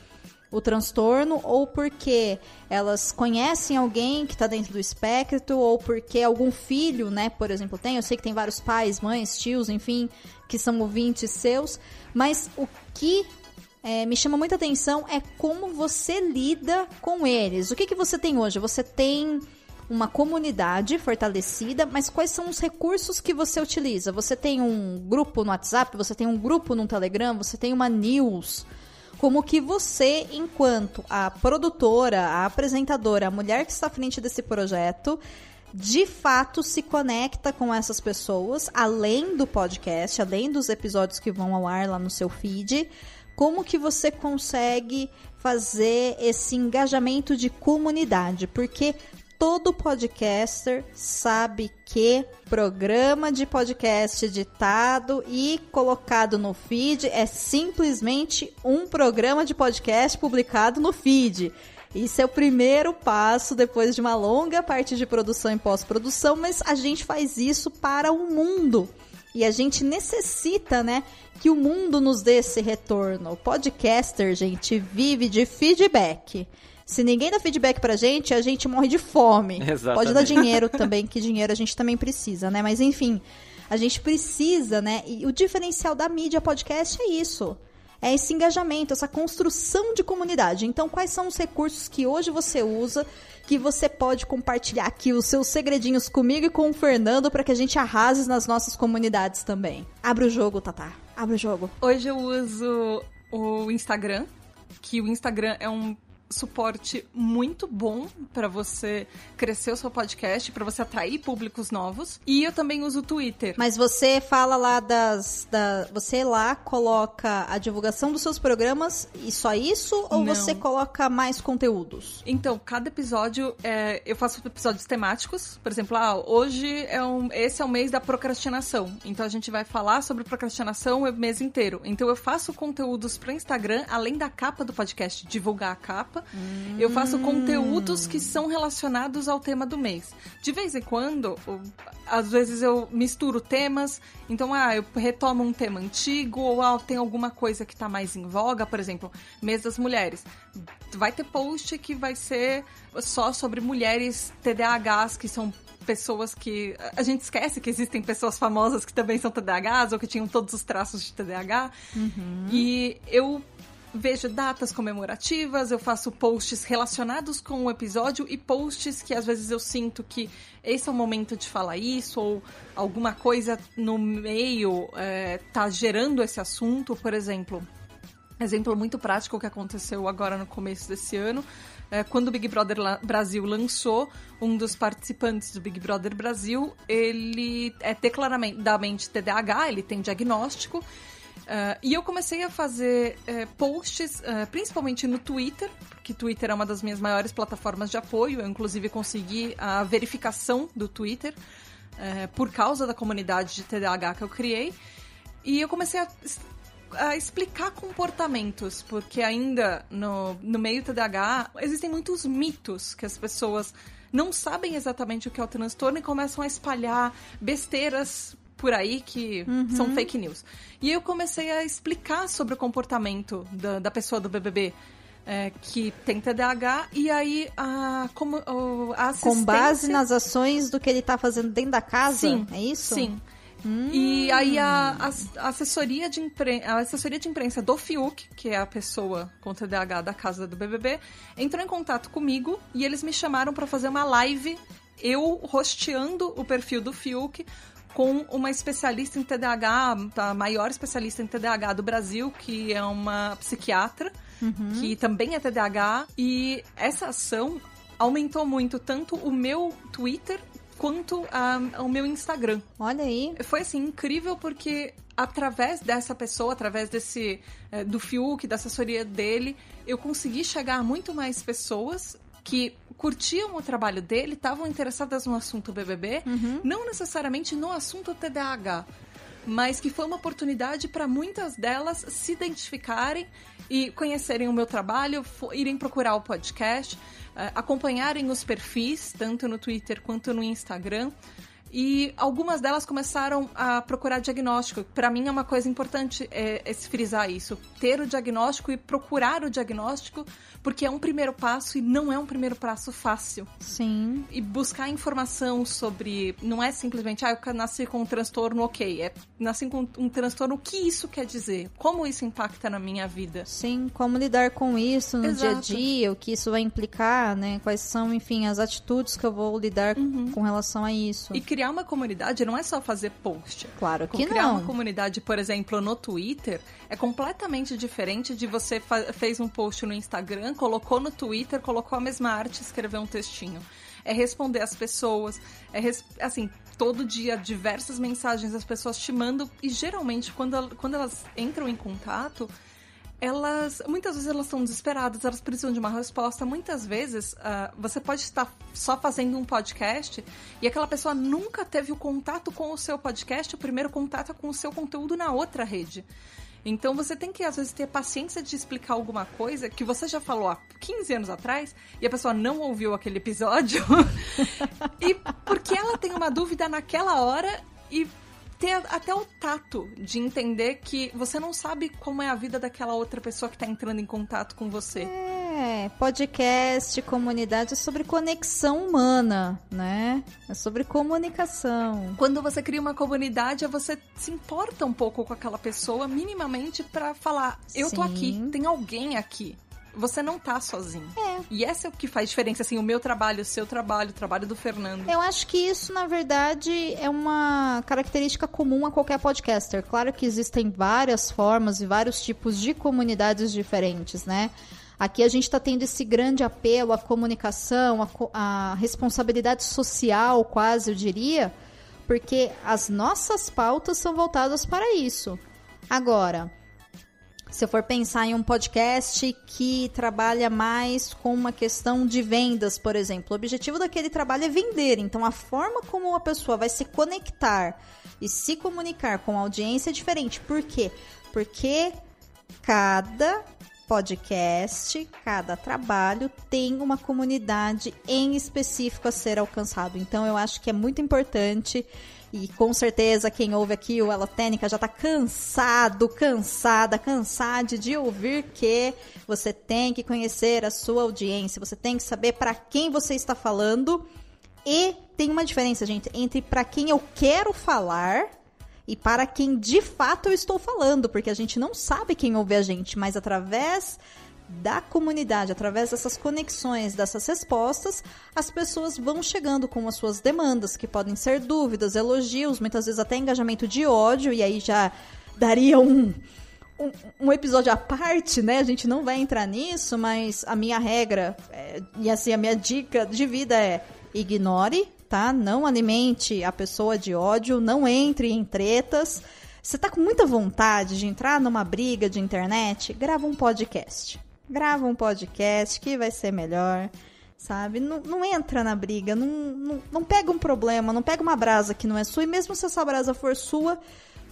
o transtorno ou porque elas conhecem alguém que está dentro do espectro ou porque algum filho, né, por exemplo, tem. Eu sei que tem vários pais, mães, tios, enfim, que são ouvintes seus, mas o que é, me chama muita atenção é como você lida com eles. O que, que você tem hoje? Você tem uma comunidade fortalecida, mas quais são os recursos que você utiliza? Você tem um grupo no WhatsApp, você tem um grupo no Telegram, você tem uma news. Como que você, enquanto a produtora, a apresentadora, a mulher que está à frente desse projeto, de fato se conecta com essas pessoas, além do podcast, além dos episódios que vão ao ar lá no seu feed, como que você consegue fazer esse engajamento de comunidade? Porque todo podcaster sabe que programa de podcast editado e colocado no feed é simplesmente um programa de podcast publicado no feed. Isso é o primeiro passo depois de uma longa parte de produção e pós-produção, mas a gente faz isso para o mundo. E a gente necessita, né, que o mundo nos dê esse retorno. O podcaster, gente, vive de feedback. Se ninguém dá feedback pra gente, a gente morre de fome. Exatamente. Pode dar dinheiro também, que dinheiro a gente também precisa, né? Mas enfim, a gente precisa, né? E o diferencial da mídia podcast é isso. É esse engajamento, essa construção de comunidade. Então, quais são os recursos que hoje você usa que você pode compartilhar aqui os seus segredinhos comigo e com o Fernando para que a gente arrase nas nossas comunidades também? Abre o jogo, Tatá. Abre o jogo. Hoje eu uso o Instagram, que o Instagram é um suporte muito bom para você crescer o seu podcast, para você atrair públicos novos. E eu também uso o Twitter. Mas você fala lá das. Da, você lá coloca a divulgação dos seus programas e só isso? Ou Não. você coloca mais conteúdos? Então, cada episódio, é, eu faço episódios temáticos. Por exemplo, ah, hoje é um, esse é o mês da procrastinação. Então a gente vai falar sobre procrastinação o mês inteiro. Então eu faço conteúdos para Instagram, além da capa do podcast, divulgar a capa. Eu faço conteúdos que são relacionados ao tema do mês. De vez em quando, às vezes eu misturo temas. Então, ah, eu retomo um tema antigo ou ah, tem alguma coisa que tá mais em voga, por exemplo, mês das mulheres. Vai ter post que vai ser só sobre mulheres TDAHs, que são pessoas que. A gente esquece que existem pessoas famosas que também são TDAHs ou que tinham todos os traços de TDAH. E eu vejo datas comemorativas, eu faço posts relacionados com o episódio e posts que às vezes eu sinto que esse é o momento de falar isso, ou alguma coisa no meio é, tá gerando esse assunto, por exemplo. Exemplo muito prático que aconteceu agora no começo desse ano. é, quando o Big Brother Brasil lançou, um dos participantes do Big Brother Brasil, ele é declaradamente TDAH, ele tem diagnóstico. É, e eu comecei a fazer é, posts, é, principalmente no Twitter, porque Twitter é uma das minhas maiores plataformas de apoio. Eu, inclusive, consegui a verificação do Twitter é, por causa da comunidade de TDAH que eu criei. E eu comecei a a explicar comportamentos, porque ainda no, no meio TDAH existem muitos mitos que as pessoas não sabem exatamente o que é o transtorno e começam a espalhar besteiras por aí que uhum. são fake news. E eu comecei a explicar sobre o comportamento da, da pessoa do BBB. É, que tem TDAH, e aí a, como, a assistência... Com base nas ações do que ele está fazendo dentro da casa? Sim. É isso? Sim. Hum. E aí a, a, assessoria de imprensa, a assessoria de imprensa do Fiuk, que é a pessoa com TDAH da casa do BBB, entrou em contato comigo e eles me chamaram para fazer uma live eu rosteando o perfil do Fiuk com uma especialista em TDAH, a maior especialista em TDAH do Brasil, que é uma psiquiatra, uhum. que também é TDAH. E essa ação aumentou muito tanto o meu Twitter quanto a, ao meu Instagram. Olha aí. Foi assim incrível porque através dessa pessoa, através desse é, do Fiuk, da assessoria dele, eu consegui chegar a muito mais pessoas que curtiam o trabalho dele, estavam interessadas no assunto BBB, uhum. não necessariamente no assunto TDAH, mas que foi uma oportunidade para muitas delas se identificarem e conhecerem o meu trabalho, irem procurar o podcast, uh, acompanharem os perfis, tanto no Twitter quanto no Instagram. E algumas delas começaram a procurar diagnóstico. Para mim é uma coisa importante é, é frisar isso. Ter o diagnóstico e procurar o diagnóstico, porque é um primeiro passo e não é um primeiro passo fácil. Sim. E buscar informação sobre. Não é simplesmente, ah, eu nasci com um transtorno, ok. É nasci com um transtorno, o que isso quer dizer? Como isso impacta na minha vida? Sim, como lidar com isso no Exato. dia a dia, o que isso vai implicar, né? Quais são, enfim, as atitudes que eu vou lidar uhum. com relação a isso. E criar uma comunidade não é só fazer post. Claro que criar não. uma comunidade, por exemplo, no Twitter, é completamente diferente de você fez um post no Instagram, colocou no Twitter, colocou a mesma arte escreveu um textinho. É responder as pessoas, é assim, todo dia diversas mensagens as pessoas te mandam e geralmente quando, quando elas entram em contato, elas muitas vezes elas estão desesperadas, elas precisam de uma resposta. Muitas vezes uh, você pode estar só fazendo um podcast e aquela pessoa nunca teve o contato com o seu podcast, o primeiro contato é com o seu conteúdo na outra rede. Então você tem que, às vezes, ter paciência de explicar alguma coisa que você já falou há 15 anos atrás e a pessoa não ouviu aquele episódio. e porque ela tem uma dúvida naquela hora e ter até o tato de entender que você não sabe como é a vida daquela outra pessoa que está entrando em contato com você. É, podcast, comunidade é sobre conexão humana, né? É sobre comunicação. Quando você cria uma comunidade, você se importa um pouco com aquela pessoa, minimamente, para falar: eu Sim. tô aqui, tem alguém aqui você não tá sozinho. É. E essa é o que faz diferença, assim, o meu trabalho, o seu trabalho, o trabalho do Fernando. Eu acho que isso, na verdade, é uma característica comum a qualquer podcaster. Claro que existem várias formas e vários tipos de comunidades diferentes, né? Aqui a gente está tendo esse grande apelo à comunicação, à, à responsabilidade social, quase, eu diria, porque as nossas pautas são voltadas para isso. Agora, se eu for pensar em um podcast que trabalha mais com uma questão de vendas, por exemplo, o objetivo daquele trabalho é vender. Então, a forma como a pessoa vai se conectar e se comunicar com a audiência é diferente. Por quê? Porque cada podcast, cada trabalho tem uma comunidade em específico a ser alcançado. Então, eu acho que é muito importante e com certeza quem ouve aqui o Ela Técnica já está cansado, cansada, cansada de ouvir que você tem que conhecer a sua audiência, você tem que saber para quem você está falando. E tem uma diferença, gente, entre para quem eu quero falar e para quem de fato eu estou falando, porque a gente não sabe quem ouve a gente, mas através da comunidade, através dessas conexões, dessas respostas, as pessoas vão chegando com as suas demandas, que podem ser dúvidas, elogios, muitas vezes até engajamento de ódio, e aí já daria um, um, um episódio à parte, né? A gente não vai entrar nisso, mas a minha regra, é, e assim, a minha dica de vida é ignore, tá? Não alimente a pessoa de ódio, não entre em tretas. Você tá com muita vontade de entrar numa briga de internet? Grava um podcast grava um podcast que vai ser melhor, sabe? Não, não entra na briga, não, não, não pega um problema, não pega uma brasa que não é sua, e mesmo se essa brasa for sua,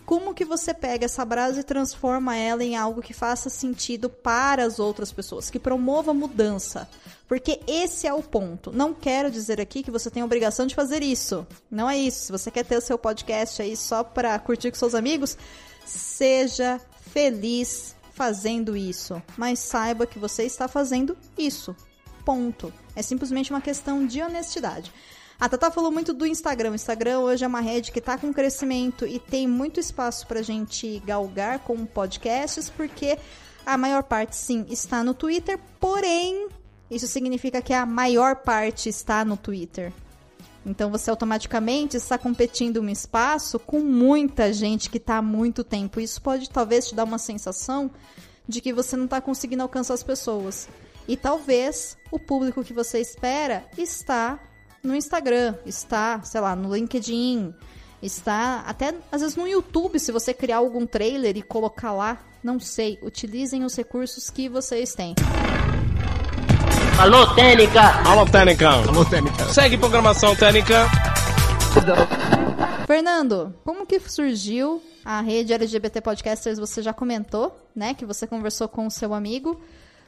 como que você pega essa brasa e transforma ela em algo que faça sentido para as outras pessoas, que promova mudança. Porque esse é o ponto. Não quero dizer aqui que você tem a obrigação de fazer isso. Não é isso. Se você quer ter o seu podcast aí só para curtir com seus amigos, seja feliz fazendo isso, mas saiba que você está fazendo isso. Ponto. É simplesmente uma questão de honestidade. A Tata falou muito do Instagram. O Instagram hoje é uma rede que está com crescimento e tem muito espaço para a gente galgar com podcasts, porque a maior parte, sim, está no Twitter, porém, isso significa que a maior parte está no Twitter. Então você automaticamente está competindo um espaço com muita gente que está há muito tempo. Isso pode talvez te dar uma sensação de que você não está conseguindo alcançar as pessoas. E talvez o público que você espera está no Instagram, está, sei lá, no LinkedIn, está até às vezes no YouTube, se você criar algum trailer e colocar lá, não sei, utilizem os recursos que vocês têm. Alô, Técnica! Alô, Técnica! Alô, Técnica! Segue programação Técnica! Fernando, como que surgiu a rede LGBT Podcasters? Você já comentou, né, que você conversou com o seu amigo.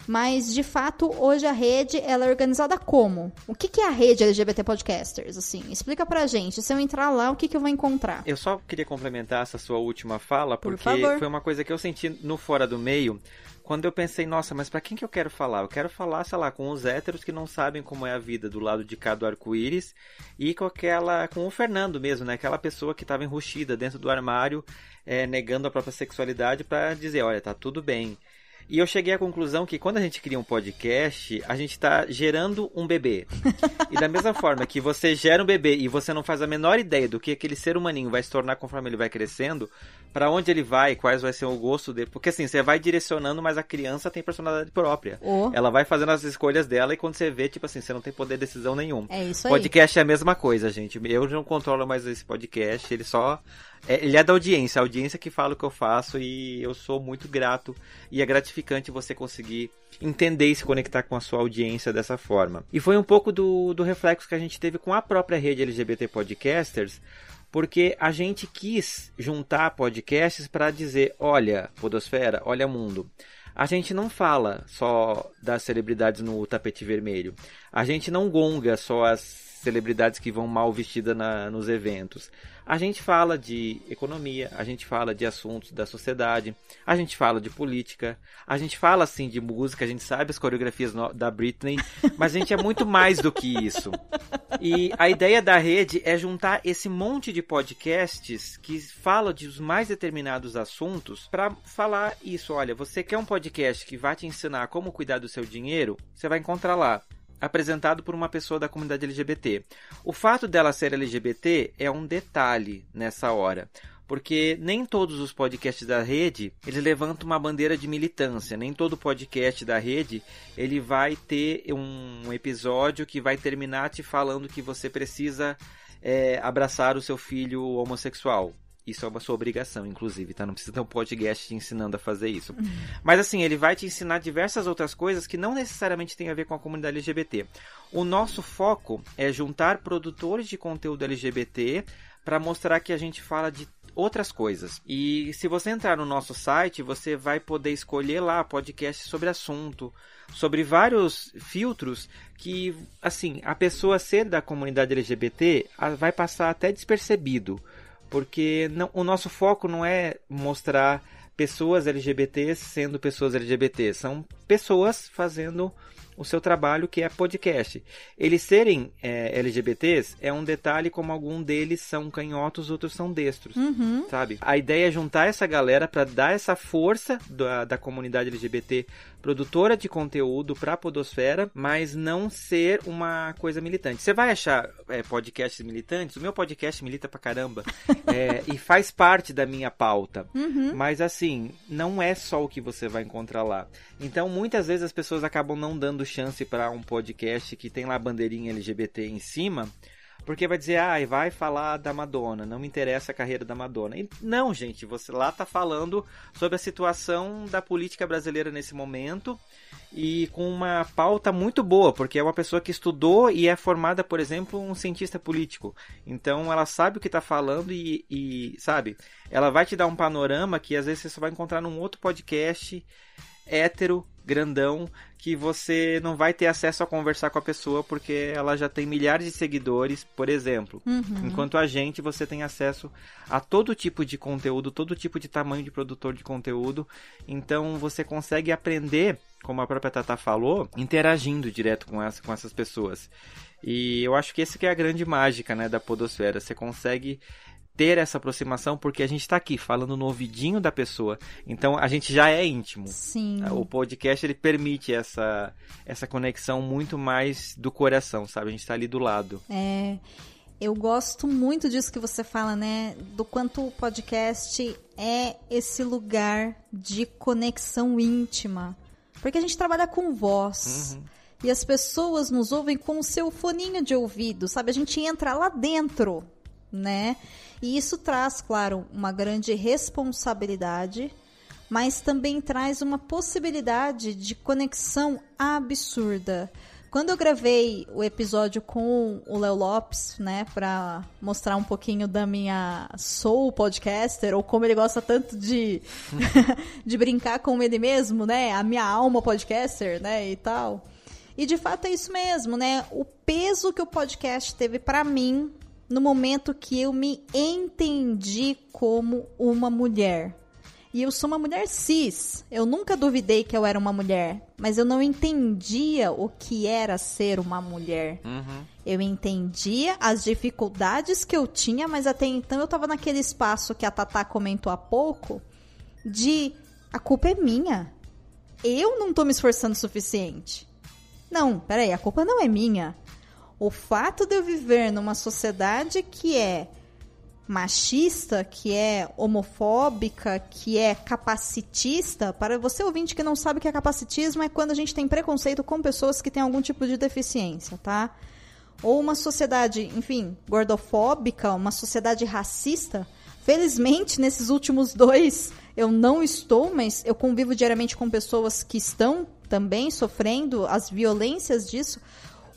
Mas, de fato, hoje a rede ela é organizada como? O que, que é a rede LGBT Podcasters? Assim, explica pra gente. Se eu entrar lá, o que, que eu vou encontrar? Eu só queria complementar essa sua última fala, Por porque favor. foi uma coisa que eu senti no Fora do Meio, quando eu pensei, nossa, mas pra quem que eu quero falar? Eu quero falar, sei lá, com os héteros que não sabem como é a vida do lado de cá do arco-íris e com aquela, com o Fernando mesmo, né? Aquela pessoa que estava enrustida dentro do armário, é, negando a própria sexualidade pra dizer, olha, tá tudo bem. E eu cheguei à conclusão que quando a gente cria um podcast, a gente está gerando um bebê. E da mesma forma que você gera um bebê e você não faz a menor ideia do que aquele ser humaninho vai se tornar conforme ele vai crescendo, para onde ele vai, quais vai ser o gosto dele. Porque assim, você vai direcionando, mas a criança tem personalidade própria. Oh. Ela vai fazendo as escolhas dela e quando você vê, tipo assim, você não tem poder de decisão nenhum. É isso aí. Podcast é a mesma coisa, gente. Eu não controlo mais esse podcast, ele só. é- ele é da audiência, a audiência que fala o que eu faço e eu sou muito grato. E é gratificante você conseguir entender e se conectar com a sua audiência dessa forma. E foi um pouco do, do reflexo que a gente teve com a própria rede LGBT Podcasters, porque a gente quis juntar podcasts para dizer: olha, Podosfera, olha mundo. A gente não fala só das celebridades no tapete vermelho. A gente não gonga só as celebridades que vão mal vestidas nos eventos. A gente fala de economia, a gente fala de assuntos da sociedade, a gente fala de política, a gente fala assim de música, a gente sabe as coreografias no- da Britney, mas a gente é muito mais do que isso. E a ideia da rede é juntar esse monte de podcasts que falam de os mais determinados assuntos para falar isso. Olha, você quer um podcast que vai te ensinar como cuidar do seu dinheiro? Você vai encontrar lá. Apresentado por uma pessoa da comunidade LGBT. O fato dela ser LGBT é um detalhe nessa hora porque nem todos os podcasts da rede eles levantam uma bandeira de militância. Nem todo podcast da rede ele vai ter um episódio que vai terminar te falando que você precisa é, abraçar o seu filho homossexual. Isso é uma sua obrigação, inclusive, tá? Não precisa ter um podcast te ensinando a fazer isso. Mas assim, ele vai te ensinar diversas outras coisas que não necessariamente tem a ver com a comunidade LGBT. O nosso foco é juntar produtores de conteúdo LGBT para mostrar que a gente fala de outras coisas. E se você entrar no nosso site, você vai poder escolher lá podcast sobre assunto, sobre vários filtros que, assim, a pessoa ser da comunidade LGBT vai passar até despercebido, porque não, o nosso foco não é mostrar pessoas LGBTs sendo pessoas LGBT, são pessoas fazendo o seu trabalho que é podcast. Eles serem é, LGBTs é um detalhe como algum deles são canhotos, outros são destros, Uhum. sabe? A ideia é juntar essa galera para dar essa força da, da comunidade LGBT produtora de conteúdo para a podosfera, mas não ser uma coisa militante. Você vai achar é, podcasts militantes? O meu podcast milita pra caramba é, e faz parte da minha pauta. Uhum. Mas assim, não é só o que você vai encontrar lá. Então, muitas vezes as pessoas acabam não dando chance para um podcast que tem lá a bandeirinha LGBT em cima, Porque vai dizer, ah, vai falar da Madonna, não me interessa a carreira da Madonna. E, não, gente, você lá tá falando sobre a situação da política brasileira nesse momento e com uma pauta muito boa, porque é uma pessoa que estudou e é formada, por exemplo, um cientista político. Então ela sabe o que está falando e, e, sabe, ela vai te dar um panorama que às vezes você só vai encontrar num outro podcast hétero, grandão, que você não vai ter acesso a conversar com a pessoa porque ela já tem milhares de seguidores, por exemplo. Uhum. Enquanto a gente, você tem acesso a todo tipo de conteúdo, todo tipo de tamanho de produtor de conteúdo. Então você consegue aprender, como a própria Tata falou, interagindo direto com, essa, com essas pessoas. E eu acho que esse que é a grande mágica né, da podosfera. Você consegue ter essa aproximação porque a gente está aqui falando no ouvidinho da pessoa. Então a gente já é íntimo. Sim. O podcast ele permite essa essa conexão muito mais do coração, sabe? A gente está ali do lado. É. Eu gosto muito disso que você fala, né? Do quanto o podcast é esse lugar de conexão íntima. Porque a gente trabalha com voz. Uhum. E as pessoas nos ouvem com o seu foninho de ouvido, sabe? A gente entra lá dentro, né? E isso traz, claro, uma grande responsabilidade, mas também traz uma possibilidade de conexão absurda. Quando eu gravei o episódio com o Léo Lopes, né, para mostrar um pouquinho da minha soul podcaster, ou como ele gosta tanto de, de brincar com ele mesmo, né, a minha alma podcaster, né, e tal. E de fato é isso mesmo, né, o peso que o podcast teve para mim no momento que eu me entendi como uma mulher. E eu sou uma mulher cis. Eu nunca duvidei que eu era uma mulher, mas eu não entendia o que era ser uma mulher. Uhum. Eu entendia as dificuldades que eu tinha, mas até então eu tava naquele espaço que a Tatá comentou há pouco de a culpa é minha. Eu não tô me esforçando o suficiente. Não, peraí, a culpa não é minha. O fato de eu viver numa sociedade que é machista, que é homofóbica, que é capacitista, para você ouvinte que não sabe o que é capacitismo, é quando a gente tem preconceito com pessoas que têm algum tipo de deficiência, tá? Ou uma sociedade, enfim, gordofóbica, uma sociedade racista. Felizmente, nesses últimos dois, eu não estou, mas eu convivo diariamente com pessoas que estão também sofrendo as violências disso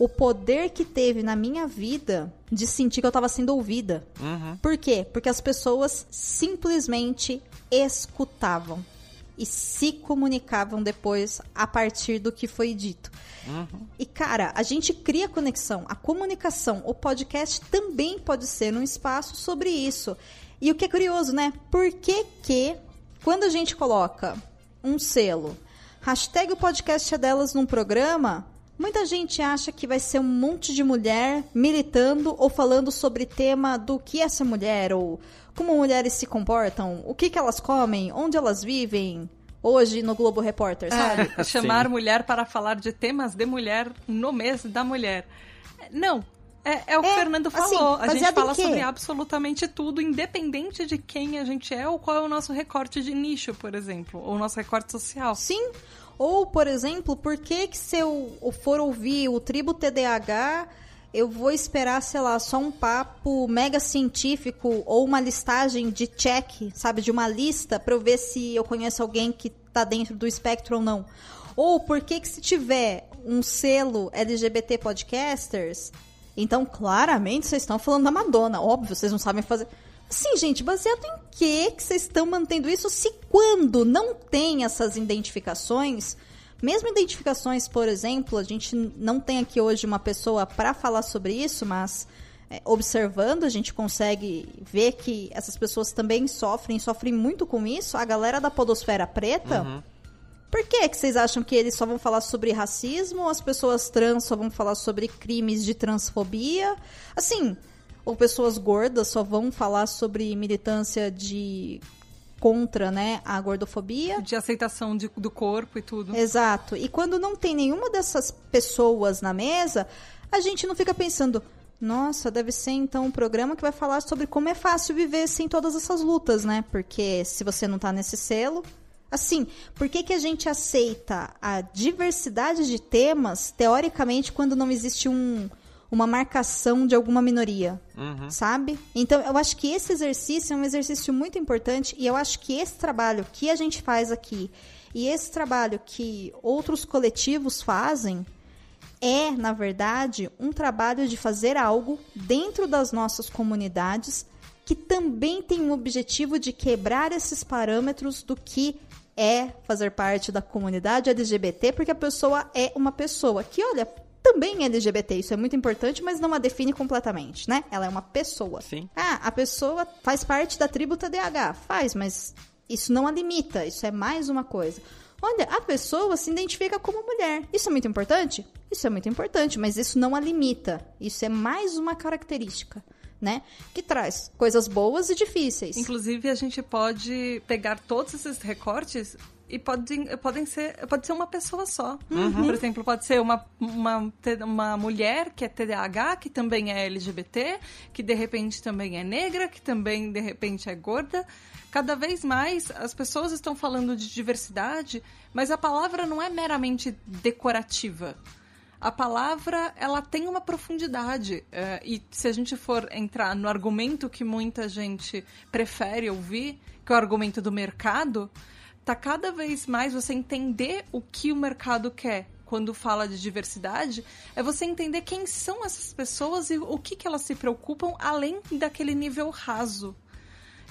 o poder que teve na minha vida de sentir que eu estava sendo ouvida. Uhum. Por quê? Porque as pessoas simplesmente escutavam e se comunicavam depois a partir do que foi dito. Uhum. E cara, a gente cria conexão, a comunicação, o podcast também pode ser um espaço sobre isso. E o que é curioso, né? Por que que quando a gente coloca um selo, hashtag o podcast é delas num programa, Muita gente acha que vai ser um monte de mulher militando ou falando sobre tema do que é ser mulher, ou como mulheres se comportam, o que, que elas comem, onde elas vivem, hoje no Globo Repórter, sabe? É, chamar Sim. mulher para falar de temas de mulher no mês da mulher. Não. É, é o que É, o Fernando assim, falou. a gente em fala sobre absolutamente tudo, independente de quem a gente é ou qual é o nosso recorte de nicho, por exemplo, ou o nosso recorte social. Sim. Ou, por exemplo, por que, que se eu for ouvir o Tribo TDAH, eu vou esperar, sei lá, só um papo mega científico ou uma listagem de check, sabe, de uma lista para eu ver se eu conheço alguém que tá dentro do espectro ou não. Ou por que que se tiver um selo LGBT Podcasters, então claramente vocês estão falando da Madonna, óbvio, vocês não sabem fazer. Assim, gente, baseado em que que vocês estão mantendo isso se quando não tem essas identificações, mesmo identificações, por exemplo, a gente não tem aqui hoje uma pessoa para falar sobre isso, mas é, observando a gente consegue ver que essas pessoas também sofrem, sofrem muito com isso. A galera da podosfera preta, Uhum. por que, que vocês acham que eles só vão falar sobre racismo? As pessoas trans só vão falar sobre crimes de transfobia? Assim, ou pessoas gordas só vão falar sobre militância de contra, né, a gordofobia? De aceitação de- do corpo e tudo. Exato. E quando não tem nenhuma dessas pessoas na mesa, a gente não fica pensando, nossa, deve ser então um programa que vai falar sobre como é fácil viver sem todas essas lutas, né? Porque se você não tá nesse selo. Assim, por que, que a gente aceita a diversidade de temas, teoricamente, quando não existe um, uma marcação de alguma minoria, uhum. sabe? Então, eu acho que esse exercício é um exercício muito importante e eu acho que esse trabalho que a gente faz aqui e esse trabalho que outros coletivos fazem é, na verdade, um trabalho de fazer algo dentro das nossas comunidades que também tem o objetivo de quebrar esses parâmetros do que é fazer parte da comunidade LGBT, porque a pessoa é uma pessoa que, olha, também é LGBT, isso é muito importante, mas não a define completamente, né? Ela é uma pessoa. Sim. Ah, a pessoa faz parte da tribo TDAH. Faz, mas isso não a limita, isso é mais uma coisa. Olha, a pessoa se identifica como mulher. Isso é muito importante? Isso é muito importante, mas isso não a limita. Isso é mais uma característica. Né? Que traz coisas boas e difíceis. Inclusive, a gente pode pegar todos esses recortes e podem, podem ser, pode ser uma pessoa só. Uhum. Por exemplo, pode ser uma, uma, uma mulher que é TDAH, que também é LGBT, que de repente também é negra, que também de repente é gorda. Cada vez mais as pessoas estão falando de diversidade, mas a palavra não é meramente decorativa a palavra ela tem uma profundidade. É, e se a gente for entrar no argumento que muita gente prefere ouvir, que é o argumento do mercado, tá cada vez mais você entender o que o mercado quer quando fala de diversidade, é você entender quem são essas pessoas e o que, que elas se preocupam além daquele nível raso.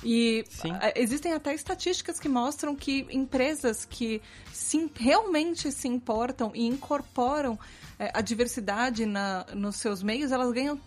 E Sim. existem até estatísticas que mostram que empresas que sim, realmente se importam e incorporam é, a diversidade na, nos seus meios, elas ganham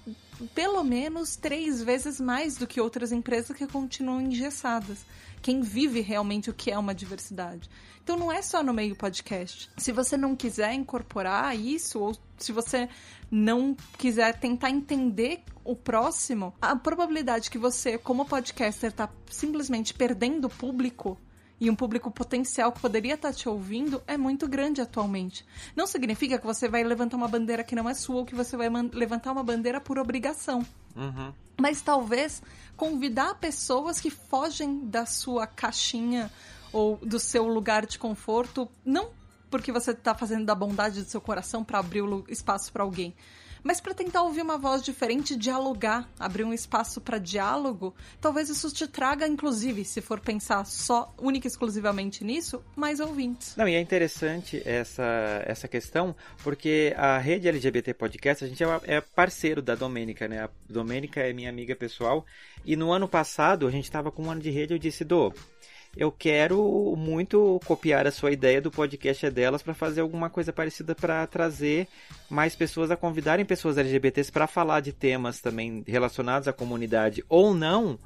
pelo menos três vezes mais do que outras empresas que continuam engessadas quem vive realmente o que é uma diversidade. Então não é só no meio podcast. Se você não quiser incorporar isso, ou se você não quiser tentar entender o próximo, a probabilidade que você, como podcaster, está simplesmente perdendo público e um público potencial que poderia estar tá te ouvindo é muito grande atualmente. Não significa que você vai levantar uma bandeira que não é sua ou que você vai levantar uma bandeira por obrigação. Uhum. Mas talvez convidar pessoas que fogem da sua caixinha ou do seu lugar de conforto, não porque você está fazendo da bondade do seu coração para abrir o espaço para alguém, mas para tentar ouvir uma voz diferente, dialogar, abrir um espaço para diálogo, talvez isso te traga, inclusive, se for pensar só, única e exclusivamente nisso, mais ouvintes. Não, e é interessante essa, essa questão, porque a rede LGBT Podcast, a gente é, é parceiro da Domênica, né? A Domênica é minha amiga pessoal, e no ano passado, a gente estava com um ano de rede, eu disse, Dô, eu quero muito copiar a sua ideia do podcast é delas para fazer alguma coisa parecida para trazer mais pessoas a convidarem pessoas LGBTs para falar de temas também relacionados à comunidade ou não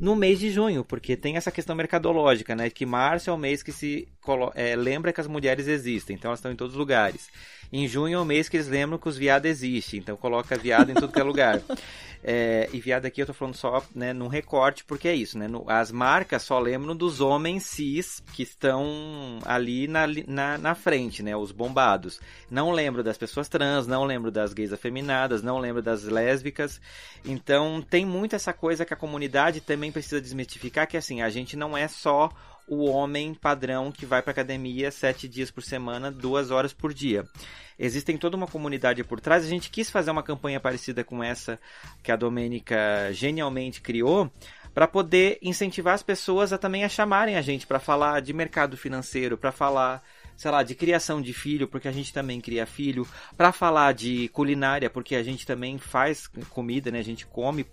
no mês de junho, porque tem essa questão mercadológica, né? Que março é o mês que se é, lembra que as mulheres existem, então elas estão em todos os lugares. Em junho é o mês que eles lembram que os viados existem, então coloca viado em tudo que é lugar. É, e viado aqui eu tô falando só né, num recorte, porque é isso, né? No, as marcas só lembram dos homens cis que estão ali na, na, na, frente, né? Os bombados. Não lembro das pessoas trans, não lembro das gays afeminadas, não lembro das lésbicas. Então tem muito essa coisa que a comunidade também precisa desmistificar, que assim, a gente não é só o homem padrão que vai para academia sete dias por semana, duas horas por dia. Existem toda uma comunidade por trás. A gente quis fazer uma campanha parecida com essa que a Domênica genialmente criou para poder incentivar as pessoas a também a chamarem a gente para falar de mercado financeiro, para falar sei lá, de criação de filho, porque a gente também cria filho, para falar de culinária, porque a gente também faz comida, né? A gente come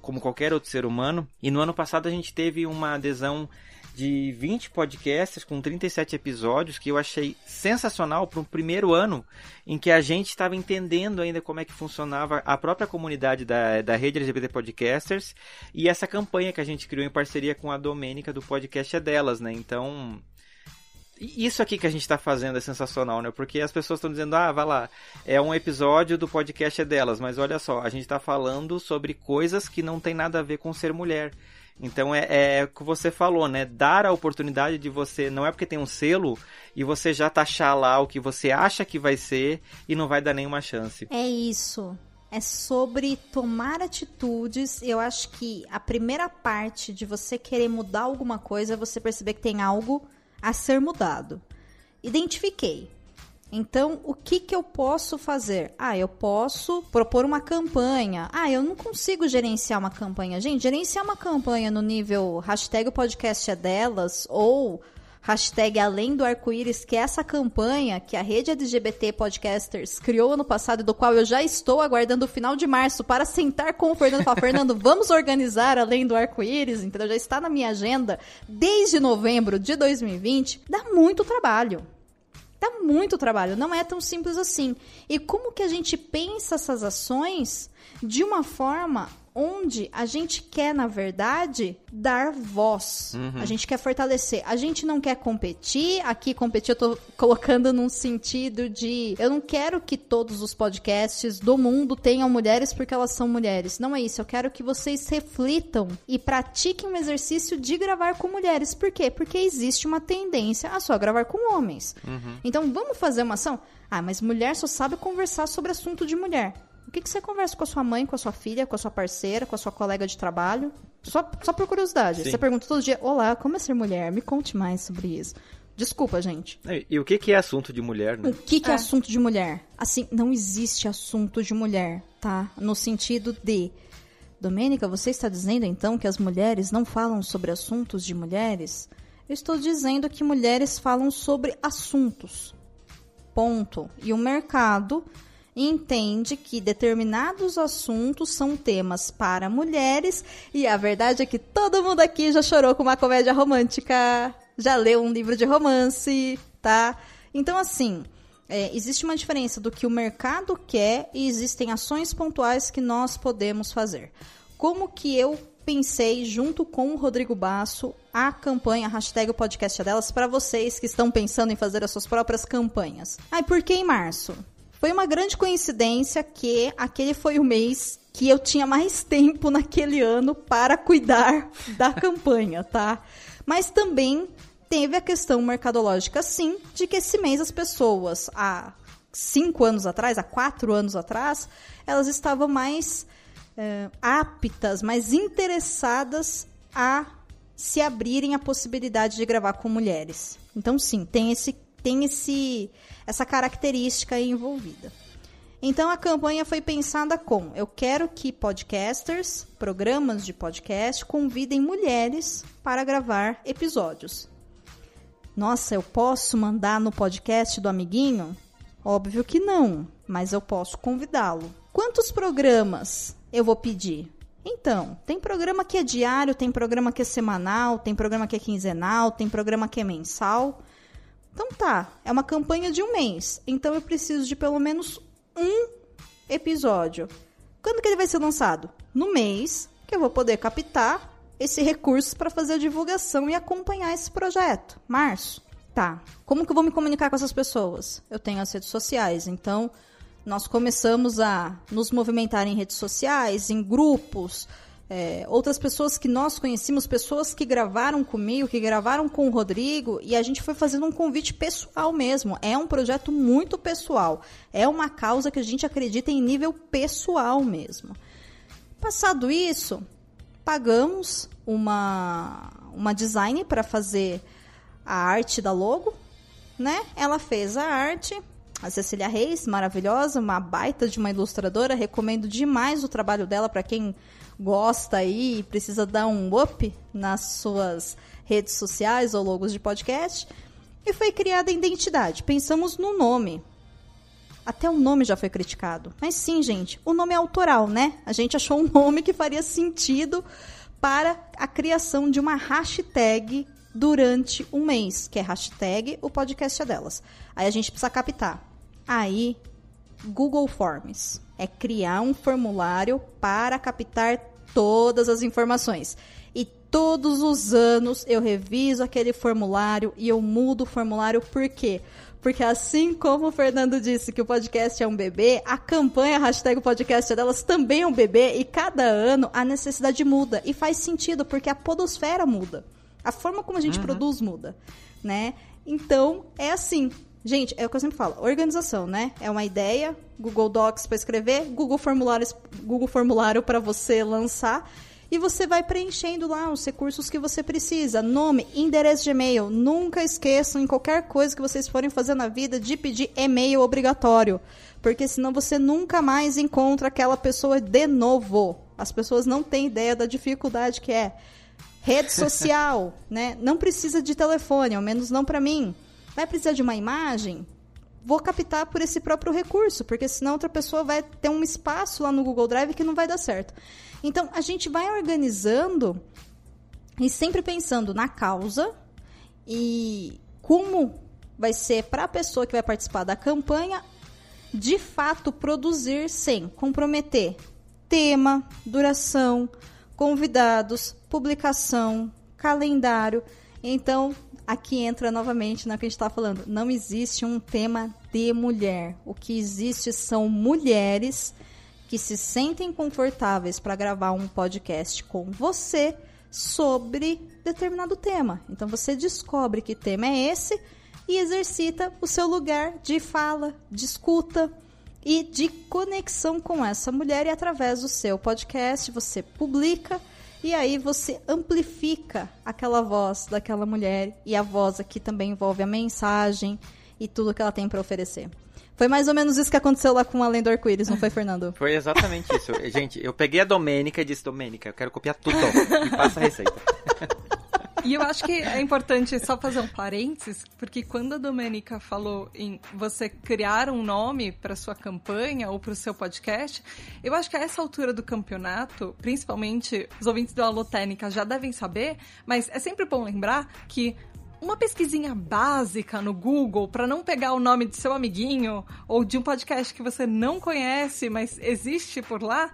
como qualquer outro ser humano. E no ano passado a gente teve uma adesão de 20 podcasts com 37 episódios que eu achei sensacional para um primeiro ano em que a gente estava entendendo ainda como é que funcionava a própria comunidade da, da rede LGBT Podcasters e essa campanha que a gente criou em parceria com a Domênica do podcast é delas, né? Então, isso aqui que a gente está fazendo é sensacional, né? Porque as pessoas estão dizendo, ah, vai lá, é um episódio do podcast é delas, mas olha só, a gente está falando sobre coisas que não tem nada a ver com ser mulher. Então é, é o que você falou, né? Dar a oportunidade de você. Não é porque tem um selo e você já taxar lá o que você acha que vai ser e não vai dar nenhuma chance. É isso. É sobre tomar atitudes. Eu acho que a primeira parte de você querer mudar alguma coisa é você perceber que tem algo a ser mudado. Identifiquei. Então, o que, que eu posso fazer? Ah, eu posso propor uma campanha. Ah, eu não consigo gerenciar uma campanha. Gente, gerenciar uma campanha no nível hashtag podcast é delas ou hashtag Além do Arco-Íris, que é essa campanha que a rede LGBT Podcasters criou ano passado, do qual eu já estou aguardando o final de março para sentar com o Fernando e falar, Fernando, vamos organizar Além do Arco-Íris, entendeu? Já está na minha agenda desde novembro de 2020. Dá muito trabalho. Dá muito trabalho, não é tão simples assim. E como que a gente pensa essas ações de uma forma onde a gente quer, na verdade, dar voz. Uhum. A gente quer fortalecer. A gente não quer competir. Aqui, competir, eu tô colocando num sentido de. Eu não quero que todos os podcasts do mundo tenham mulheres porque elas são mulheres. Não é isso. Eu quero que vocês reflitam e pratiquem um exercício de gravar com mulheres. Por quê? Porque existe uma tendência a só gravar com homens. Uhum. Então, vamos fazer uma ação? Ah, mas mulher só sabe conversar sobre assunto de mulher. O que, que você conversa com a sua mãe, com a sua filha, com a sua parceira, com a sua colega de trabalho? Só, só por curiosidade. Sim. Você pergunta todo dia: Olá, como é ser mulher? Me conte mais sobre isso. Desculpa, gente. E, e o que, que é assunto de mulher, né? O que, que é. é assunto de mulher? Assim, não existe assunto de mulher, tá? No sentido de. Domênica, você está dizendo então que as mulheres não falam sobre assuntos de mulheres? Eu estou dizendo que mulheres falam sobre assuntos. Ponto. E o mercado entende que determinados assuntos são temas para mulheres e a verdade é que todo mundo aqui já chorou com uma comédia romântica, já leu um livro de romance, tá? Então, assim, é, existe uma diferença do que o mercado quer e existem ações pontuais que nós podemos fazer. Como que eu pensei, junto com o Rodrigo Basso, a campanha hashtag o podcast delas para vocês que estão pensando em fazer as suas próprias campanhas. Ai, por que em março? Foi uma grande coincidência que aquele foi o mês que eu tinha mais tempo naquele ano para cuidar da campanha, tá? Mas também teve a questão mercadológica, sim, de que esse mês as pessoas, há cinco anos atrás, há quatro anos atrás, elas estavam mais é, aptas, mais interessadas a se abrirem a possibilidade de gravar com mulheres. Então, sim, tem esse tem esse, essa característica envolvida. Então a campanha foi pensada com: eu quero que podcasters, programas de podcast, convidem mulheres para gravar episódios. Nossa, eu posso mandar no podcast do amiguinho? Óbvio que não, mas eu posso convidá-lo. Quantos programas eu vou pedir? Então, tem programa que é diário, tem programa que é semanal, tem programa que é quinzenal, tem programa que é mensal. Então tá, é uma campanha de um mês. Então eu preciso de pelo menos um episódio. Quando que ele vai ser lançado? No mês que eu vou poder captar esse recurso para fazer a divulgação e acompanhar esse projeto. Março. Tá. Como que eu vou me comunicar com essas pessoas? Eu tenho as redes sociais, então nós começamos a nos movimentar em redes sociais, em grupos, é, outras pessoas que nós conhecemos, pessoas que gravaram comigo, que gravaram com o Rodrigo, e a gente foi fazendo um convite pessoal mesmo. É um projeto muito pessoal. É uma causa que a gente acredita em nível pessoal mesmo. Passado isso, pagamos uma, uma design para fazer a arte da logo, né? Ela fez a arte, a Cecília Reis, maravilhosa, uma baita de uma ilustradora. Recomendo demais o trabalho dela para quem gosta aí e precisa dar um up nas suas redes sociais ou logos de podcast. E foi criada a identidade. Pensamos no nome. Até o nome já foi criticado. Mas sim, gente, o nome é autoral, né? A gente achou um nome que faria sentido para a criação de uma hashtag durante um mês, que é hashtag o podcast é delas. Aí a gente precisa captar. Aí, Google Forms é criar um formulário para captar todas as informações. E todos os anos eu reviso aquele formulário e eu mudo o formulário por quê? Porque assim como o Fernando disse que o podcast é um bebê, a campanha hashtag podcast é delas também é um bebê e cada ano a necessidade muda. E faz sentido, porque a podosfera muda. A forma como a gente uhum. produz muda, né? Então, é assim. Gente, é o que eu sempre falo, organização, né? É uma ideia, Google Docs para escrever, Google Formulário, Google Formulário para você lançar. e você vai preenchendo lá os recursos que você precisa. Nome, endereço de e-mail. Nunca esqueçam em qualquer coisa que vocês forem fazer na vida de pedir e-mail obrigatório, porque senão você nunca mais encontra aquela pessoa de novo. As pessoas não têm ideia da dificuldade que é. Rede social, né? Não precisa de telefone, ao menos não para mim. Vai precisar de uma imagem? Vou captar por esse próprio recurso, porque senão outra pessoa vai ter um espaço lá no Google Drive que não vai dar certo. Então, a gente vai organizando e sempre pensando na causa e como vai ser para a pessoa que vai participar da campanha de fato produzir sem comprometer tema, duração, convidados, publicação, calendário. Então, aqui entra novamente na que a gente está falando. Não existe um tema de mulher. O que existe são mulheres que se sentem confortáveis para gravar um podcast com você sobre determinado tema. Então você descobre que tema é esse e exercita o seu lugar de fala, de escuta e de conexão com essa mulher e através do seu podcast você publica e aí você amplifica aquela voz daquela mulher e a voz aqui também envolve a mensagem e tudo que ela tem para oferecer. Foi mais ou menos isso que aconteceu lá com Além do Arco-Íris, não foi, Fernando? Foi exatamente isso. Gente, eu peguei a Domênica e disse, Domênica, eu quero copiar tudo. E passa a receita. E eu acho que é importante só fazer um parênteses, porque quando a Domênica falou em você criar um nome para sua campanha ou para o seu podcast, eu acho que a essa altura do campeonato, principalmente os ouvintes do Alotênica já devem saber, mas é sempre bom lembrar que uma pesquisinha básica no Google para não pegar o nome de seu amiguinho ou de um podcast que você não conhece, mas existe por lá,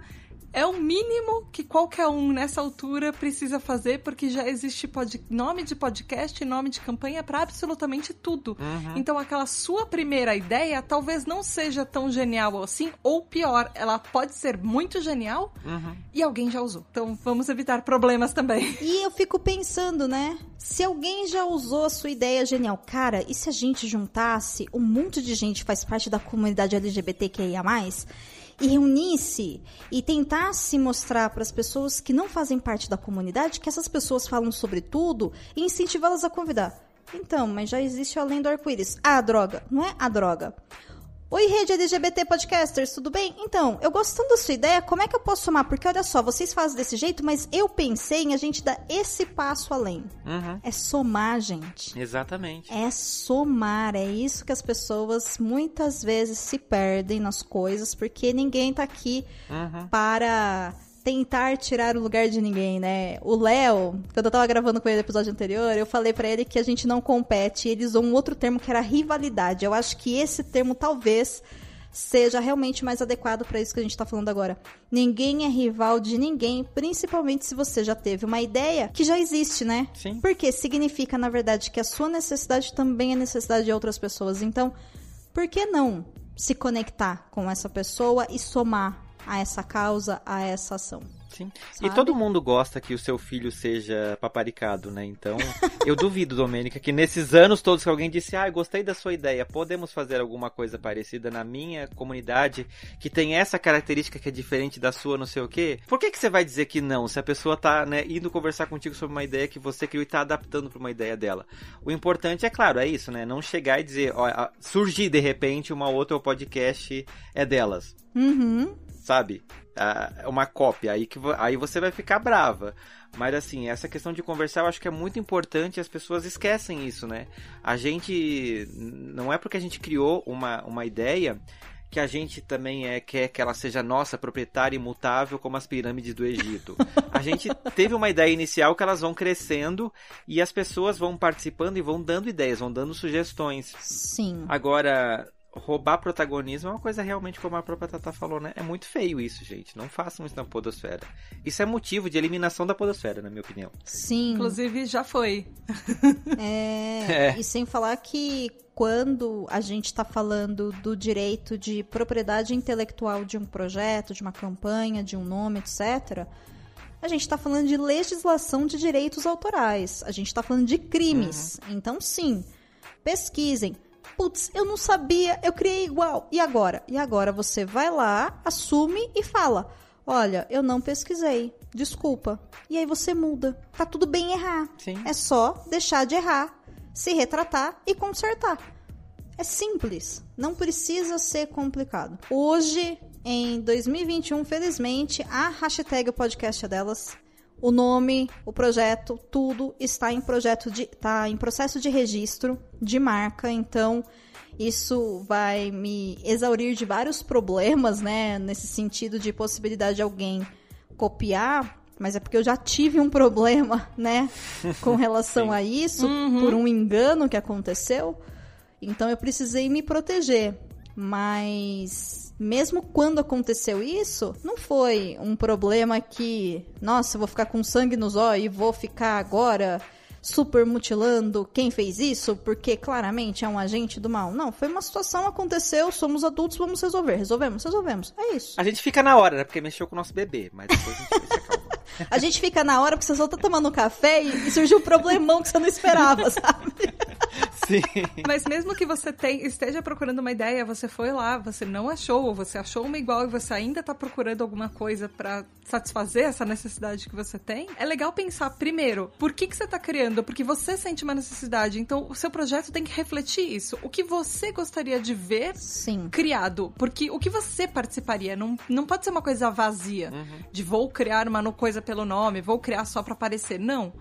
é o mínimo que qualquer um nessa altura precisa fazer, porque já existe pod... nome de podcast e nome de campanha para absolutamente tudo. Uhum. Então, aquela sua primeira ideia talvez não seja tão genial assim, ou pior, ela pode ser muito genial uhum. e alguém já usou. Então, vamos evitar problemas também. E eu fico pensando, né? Se alguém já usou a sua ideia genial, cara, e se a gente juntasse um monte de gente que faz parte da comunidade LGBTQIA? E reunisse e tentasse mostrar para as pessoas que não fazem parte da comunidade que essas pessoas falam sobre tudo e incentivá-las a convidar. Então, mas já existe além do arco-íris. Ah, droga. Não é a droga. Oi, rede LGBT Podcasters, tudo bem? Então, eu gostando da sua ideia, como é que eu posso somar? Porque olha só, vocês fazem desse jeito, mas eu pensei em a gente dar esse passo além. Uhum. É somar, gente. Exatamente. É somar. É isso que as pessoas muitas vezes se perdem nas coisas, porque ninguém tá aqui uhum. para tentar tirar o lugar de ninguém, né? O Léo, quando eu tava gravando com ele no episódio anterior, eu falei para ele que a gente não compete. Ele usou um outro termo que era rivalidade. Eu acho que esse termo talvez seja realmente mais adequado para isso que a gente tá falando agora. Ninguém é rival de ninguém, principalmente se você já teve uma ideia que já existe, né? Sim. Porque significa, na verdade, que a sua necessidade também é necessidade de outras pessoas. Então, por que não se conectar com essa pessoa e somar a essa causa, a essa ação. Sim. Sabe? E todo mundo gosta que o seu filho seja paparicado, né? Então, eu duvido, Domênica, que nesses anos todos que alguém disse, ah, gostei da sua ideia, podemos fazer alguma coisa parecida na minha comunidade que tem essa característica que é diferente da sua, não sei o quê? Por que, que você vai dizer que não, se a pessoa tá, né, indo conversar contigo sobre uma ideia que você criou e tá adaptando para uma ideia dela? O importante, é claro, é isso, né? Não chegar e dizer, ó, surgir de repente uma outra podcast é delas. Uhum sabe? É uma cópia, aí, que, aí você vai ficar brava. Mas assim, essa questão de conversar eu acho que é muito importante as pessoas esquecem isso, né? A gente. Não é porque a gente criou uma, uma ideia que a gente também é, quer que ela seja nossa, proprietária, imutável, como as pirâmides do Egito. A gente teve uma ideia inicial que elas vão crescendo e as pessoas vão participando e vão dando ideias, vão dando sugestões. Sim. Agora, roubar protagonismo é uma coisa realmente, como a própria Tata falou, né? É muito feio isso, gente. Não façam isso na podosfera. Isso é motivo de eliminação da podosfera, na minha opinião. Sim. Inclusive, já foi. é, é. E sem falar que quando a gente está falando do direito de propriedade intelectual de um projeto, de uma campanha, de um nome, etc., a gente está falando de legislação de direitos autorais. A gente está falando de crimes. Uhum. Então, sim, pesquisem putz, eu não sabia, eu criei igual. E agora? E agora você vai lá, assume e fala: Olha, eu não pesquisei. Desculpa. E aí você muda. Tá tudo bem errar. Sim. É só deixar de errar, se retratar e consertar. É simples, não precisa ser complicado. Hoje, em 2021, felizmente, a hashtag podcast é delas. O nome, o projeto, tudo está em projeto de, tá em processo de registro de marca, então isso vai me exaurir de vários problemas, né, nesse sentido de possibilidade de alguém copiar, mas é porque eu já tive um problema, né, com relação a isso, por um engano que aconteceu. Então eu precisei me proteger. Mas mesmo quando aconteceu isso, não foi um problema que, nossa, vou ficar com sangue nos olhos e vou ficar agora super mutilando quem fez isso, porque claramente é um agente do mal. Não, foi uma situação, aconteceu, somos adultos, vamos resolver. Resolvemos, resolvemos. É isso. A gente fica na hora, né? Porque mexeu com o nosso bebê, mas depois a gente se acalma. A gente fica na hora porque você só tá tomando café e, e surgiu um problemão que você não esperava, sabe? Sim. Mas mesmo que você tem- esteja procurando uma ideia, você foi lá, você não achou, ou você achou uma igual e você ainda tá procurando alguma coisa pra satisfazer essa necessidade que você tem, é legal pensar primeiro, por que que você tá criando? Porque você sente uma necessidade, então o seu projeto tem que refletir isso. O que você gostaria de ver Sim. criado, porque o que você participaria não, não pode ser uma coisa vazia, de vou criar uma no- coisa pelo nome, vou criar só pra aparecer. Não.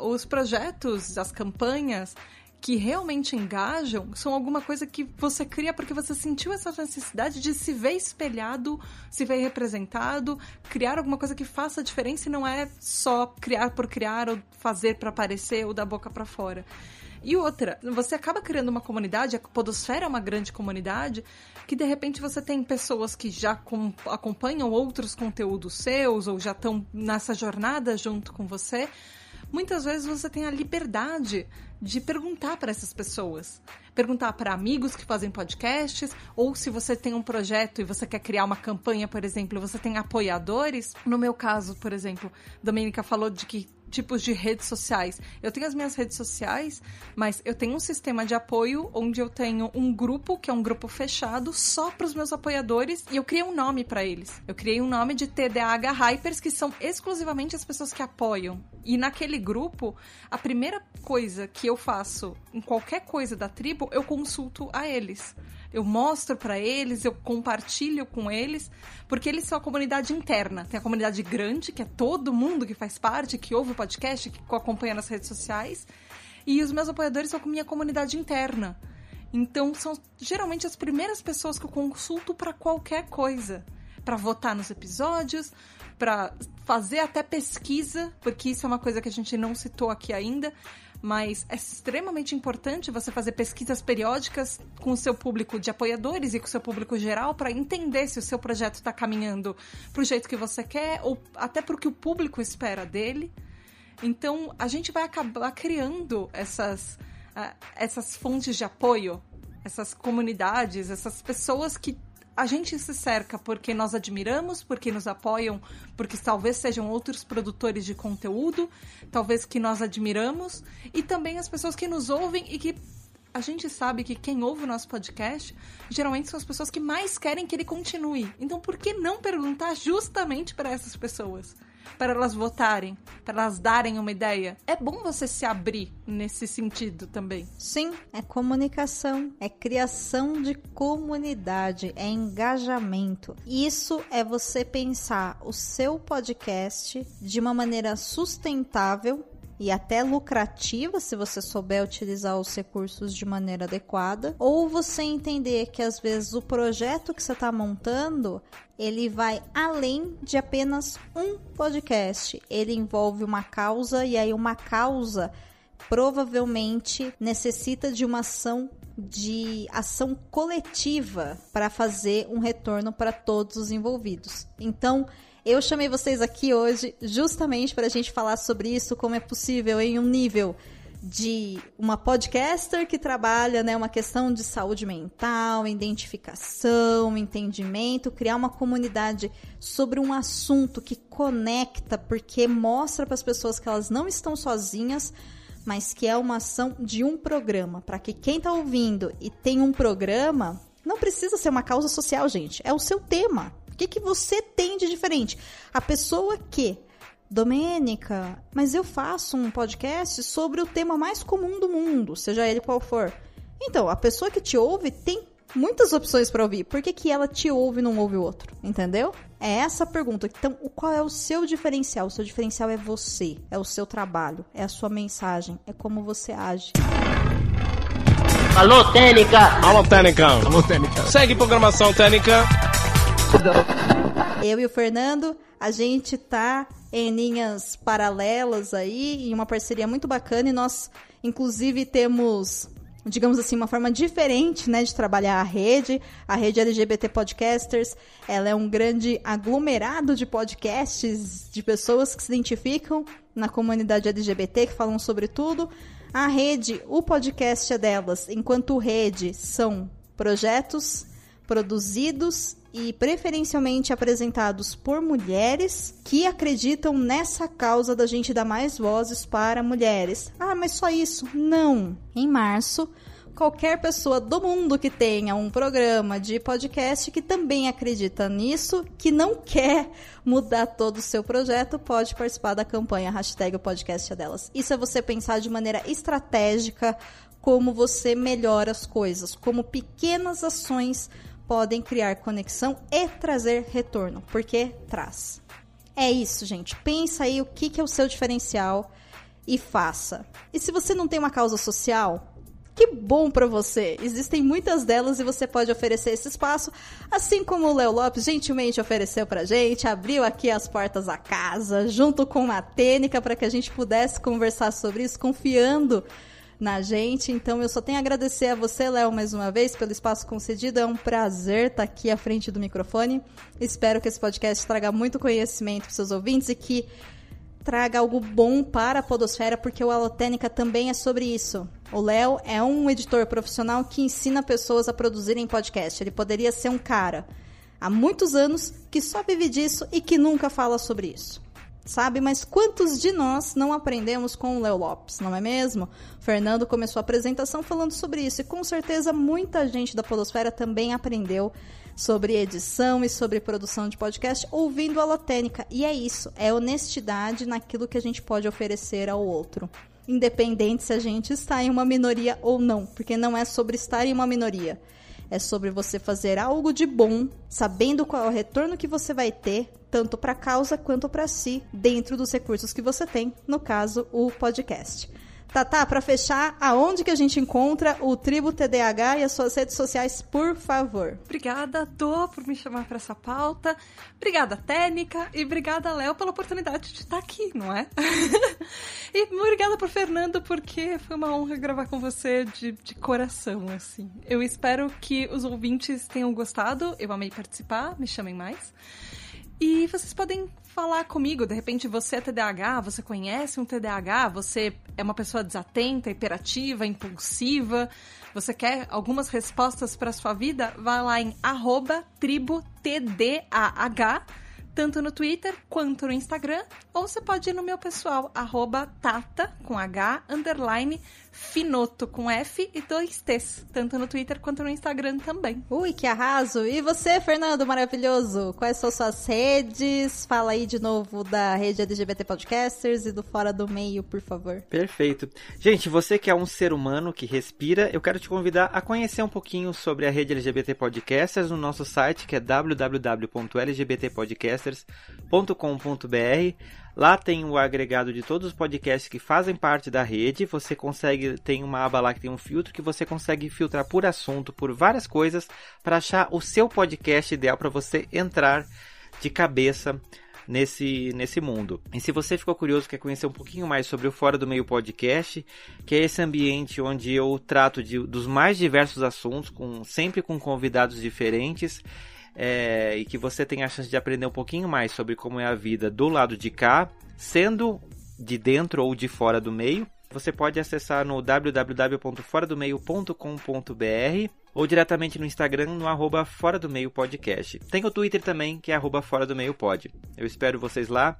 Os projetos, as campanhas que realmente engajam são alguma coisa que você cria porque você sentiu essa necessidade de se ver espelhado, se ver representado, criar alguma coisa que faça diferença e não é só criar por criar ou fazer pra aparecer ou da boca pra fora. E outra, você acaba criando uma comunidade, a Podosfera é uma grande comunidade, que de repente você tem pessoas que já com- acompanham outros conteúdos seus ou já estão nessa jornada junto com você. Muitas vezes você tem a liberdade de perguntar para essas pessoas. Perguntar para amigos que fazem podcasts, ou se você tem um projeto e você quer criar uma campanha, por exemplo, você tem apoiadores. No meu caso, por exemplo, Domênica falou de que tipos de redes sociais. Eu tenho as minhas redes sociais, mas eu tenho um sistema de apoio onde eu tenho um grupo, que é um grupo fechado, só para os meus apoiadores, e eu criei um nome para eles. Eu criei um nome de TDAH Hypers, que são exclusivamente as pessoas que apoiam. E naquele grupo, a primeira coisa que eu faço em qualquer coisa da tribo, eu consulto a eles. Eu mostro pra eles, eu compartilho com eles, porque eles são a comunidade interna. Tem a comunidade grande, que é todo mundo que faz parte, que ouve o podcast, que acompanha nas redes sociais. E os meus apoiadores são com minha comunidade interna. Então, são geralmente as primeiras pessoas que eu consulto pra qualquer coisa. Pra votar nos episódios, pra fazer até pesquisa, porque isso é uma coisa que a gente não citou aqui ainda mas é extremamente importante você fazer pesquisas periódicas com o seu público de apoiadores e com o seu público geral para entender se o seu projeto está caminhando para o jeito que você quer ou até para o que o público espera dele. Então a gente vai acabar criando essas, ah, essas fontes de apoio, essas comunidades, essas pessoas que a gente se cerca porque nós admiramos, porque nos apoiam, porque talvez sejam outros produtores de conteúdo, talvez que nós admiramos, e também as pessoas que nos ouvem e que a gente sabe que quem ouve o nosso podcast geralmente são as pessoas que mais querem que ele continue. Então, por que não perguntar justamente para essas pessoas? Para elas votarem, para elas darem uma ideia. É bom você se abrir nesse sentido também. Sim, é comunicação, é criação de comunidade, é engajamento. Isso é você pensar o seu podcast de uma maneira sustentável e até lucrativa se você souber utilizar os recursos de maneira adequada, ou você entender que às vezes o projeto que você está montando ele vai além de apenas um podcast. Ele envolve uma causa e aí uma causa provavelmente necessita de uma ação de ação coletiva para fazer um retorno para todos os envolvidos. Então, eu chamei vocês aqui hoje justamente para a gente falar sobre isso, como é possível em um nível de uma podcaster que trabalha né, uma questão de saúde mental, identificação, entendimento, criar uma comunidade sobre um assunto que conecta, porque mostra para as pessoas que elas não estão sozinhas, mas que é uma ação de um programa, para que quem está ouvindo e tem um programa, não precisa ser uma causa social, gente, é o seu tema. O que, que você tem de diferente? A pessoa que Domênica, mas eu faço um podcast sobre o tema mais comum do mundo, seja ele qual for. Então, a pessoa que te ouve tem muitas opções para ouvir. Por que, que ela te ouve e não ouve o outro? Entendeu? É essa a pergunta. Então, qual é o seu diferencial? O seu diferencial é você, é o seu trabalho, é a sua mensagem, é como você age. Alô, Técnica! Alô, Técnica! Alô, Técnica! Segue programação Técnica! Eu e o Fernando, a gente tá em linhas paralelas aí, em uma parceria muito bacana, e nós, inclusive, temos digamos assim, uma forma diferente, né, de trabalhar a rede. A rede LGBT Podcasters, ela é um grande aglomerado de podcasts de pessoas que se identificam na comunidade LGBT, que falam sobre tudo. A rede, o podcast é delas, enquanto rede são projetos produzidos e preferencialmente apresentados por mulheres que acreditam nessa causa da gente dar mais vozes para mulheres. Ah, mas só isso? Não. Em março, qualquer pessoa do mundo que tenha um programa de podcast que também acredita nisso, que não quer mudar todo o seu projeto, pode participar da campanha hashtag o podcast é delas. Isso é você pensar de maneira estratégica como você melhora as coisas, como pequenas ações podem criar conexão e trazer retorno, porque traz. É isso, gente. Pensa aí o que, é o seu diferencial e faça. E se você não tem uma causa social, que bom para você! Existem muitas delas e você pode oferecer esse espaço, assim como o Léo Lopes gentilmente ofereceu pra gente, abriu aqui as portas da casa, junto com a Tênica, para que a gente pudesse conversar sobre isso, confiando na gente. Então eu só tenho a agradecer a você, Léo, mais uma vez pelo espaço concedido. É um prazer estar aqui à frente do microfone. Espero que esse podcast traga muito conhecimento para seus ouvintes e que traga algo bom para a podosfera, porque o Alotênica também é sobre isso. O Léo é um editor profissional que ensina pessoas a produzirem podcast. Ele poderia ser um cara há muitos anos que só vive disso e que nunca fala sobre isso sabe? Mas quantos de nós não aprendemos com o Léo Lopes, não é mesmo? O Fernando começou a apresentação falando sobre isso e com certeza muita gente da Podosfera também aprendeu sobre edição e sobre produção de podcast ouvindo a Lotênica. E é isso, é honestidade naquilo que a gente pode oferecer ao outro. Independente se a gente está em uma minoria ou não, porque não é sobre estar em uma minoria é sobre você fazer algo de bom, sabendo qual é o retorno que você vai ter, tanto para a causa quanto para si, dentro dos recursos que você tem, no caso, o podcast. Tatá, para fechar, aonde que a gente encontra o Tribo TDAH e as suas redes sociais, por favor? Obrigada, Tô, por me chamar para essa pauta. Obrigada, Técnica. E obrigada, Léo, pela oportunidade de estar aqui, não é? e obrigada por Fernando, porque foi uma honra gravar com você de, de coração, assim. Eu espero que os ouvintes tenham gostado. Eu amei participar, me chamem mais. E vocês podem falar comigo. De repente você é TDAH, você conhece um TDAH, você é uma pessoa desatenta, hiperativa, impulsiva, você quer algumas respostas para sua vida? Vá lá em arroba tribo TDAH tanto no Twitter quanto no Instagram, ou você pode ir no meu pessoal, arroba tata, com H, underline, finoto, com F e dois T's, tanto no Twitter quanto no Instagram também. Ui, que arraso! E você, Fernando, maravilhoso? Quais são suas redes? Fala aí de novo da rede LGBT Podcasters e do Fora do Meio, por favor. Perfeito. Gente, você que é um ser humano que respira, eu quero te convidar a conhecer um pouquinho sobre a rede LGBT Podcasters no nosso site, que é www.lgbtpodcasters podcasters.com.br. Lá tem o agregado de todos os podcasts que fazem parte da rede. Você consegue, tem uma aba lá que tem um filtro que você consegue filtrar por assunto, por várias coisas, para achar o seu podcast ideal para você entrar de cabeça nesse, nesse mundo. E se você ficou curioso, quer conhecer um pouquinho mais sobre o Fora do Meio Podcast, que é esse ambiente onde eu trato de, dos mais diversos assuntos, com, sempre com convidados diferentes é, e que você tenha a chance de aprender um pouquinho mais sobre como é a vida do lado de cá, sendo de dentro ou de fora do meio, você pode acessar no www.foradomeio.com.br ou diretamente no Instagram no arroba Fora do Meio Podcast. Tem o Twitter também, que é arroba Fora do Meio Pod. Eu espero vocês lá.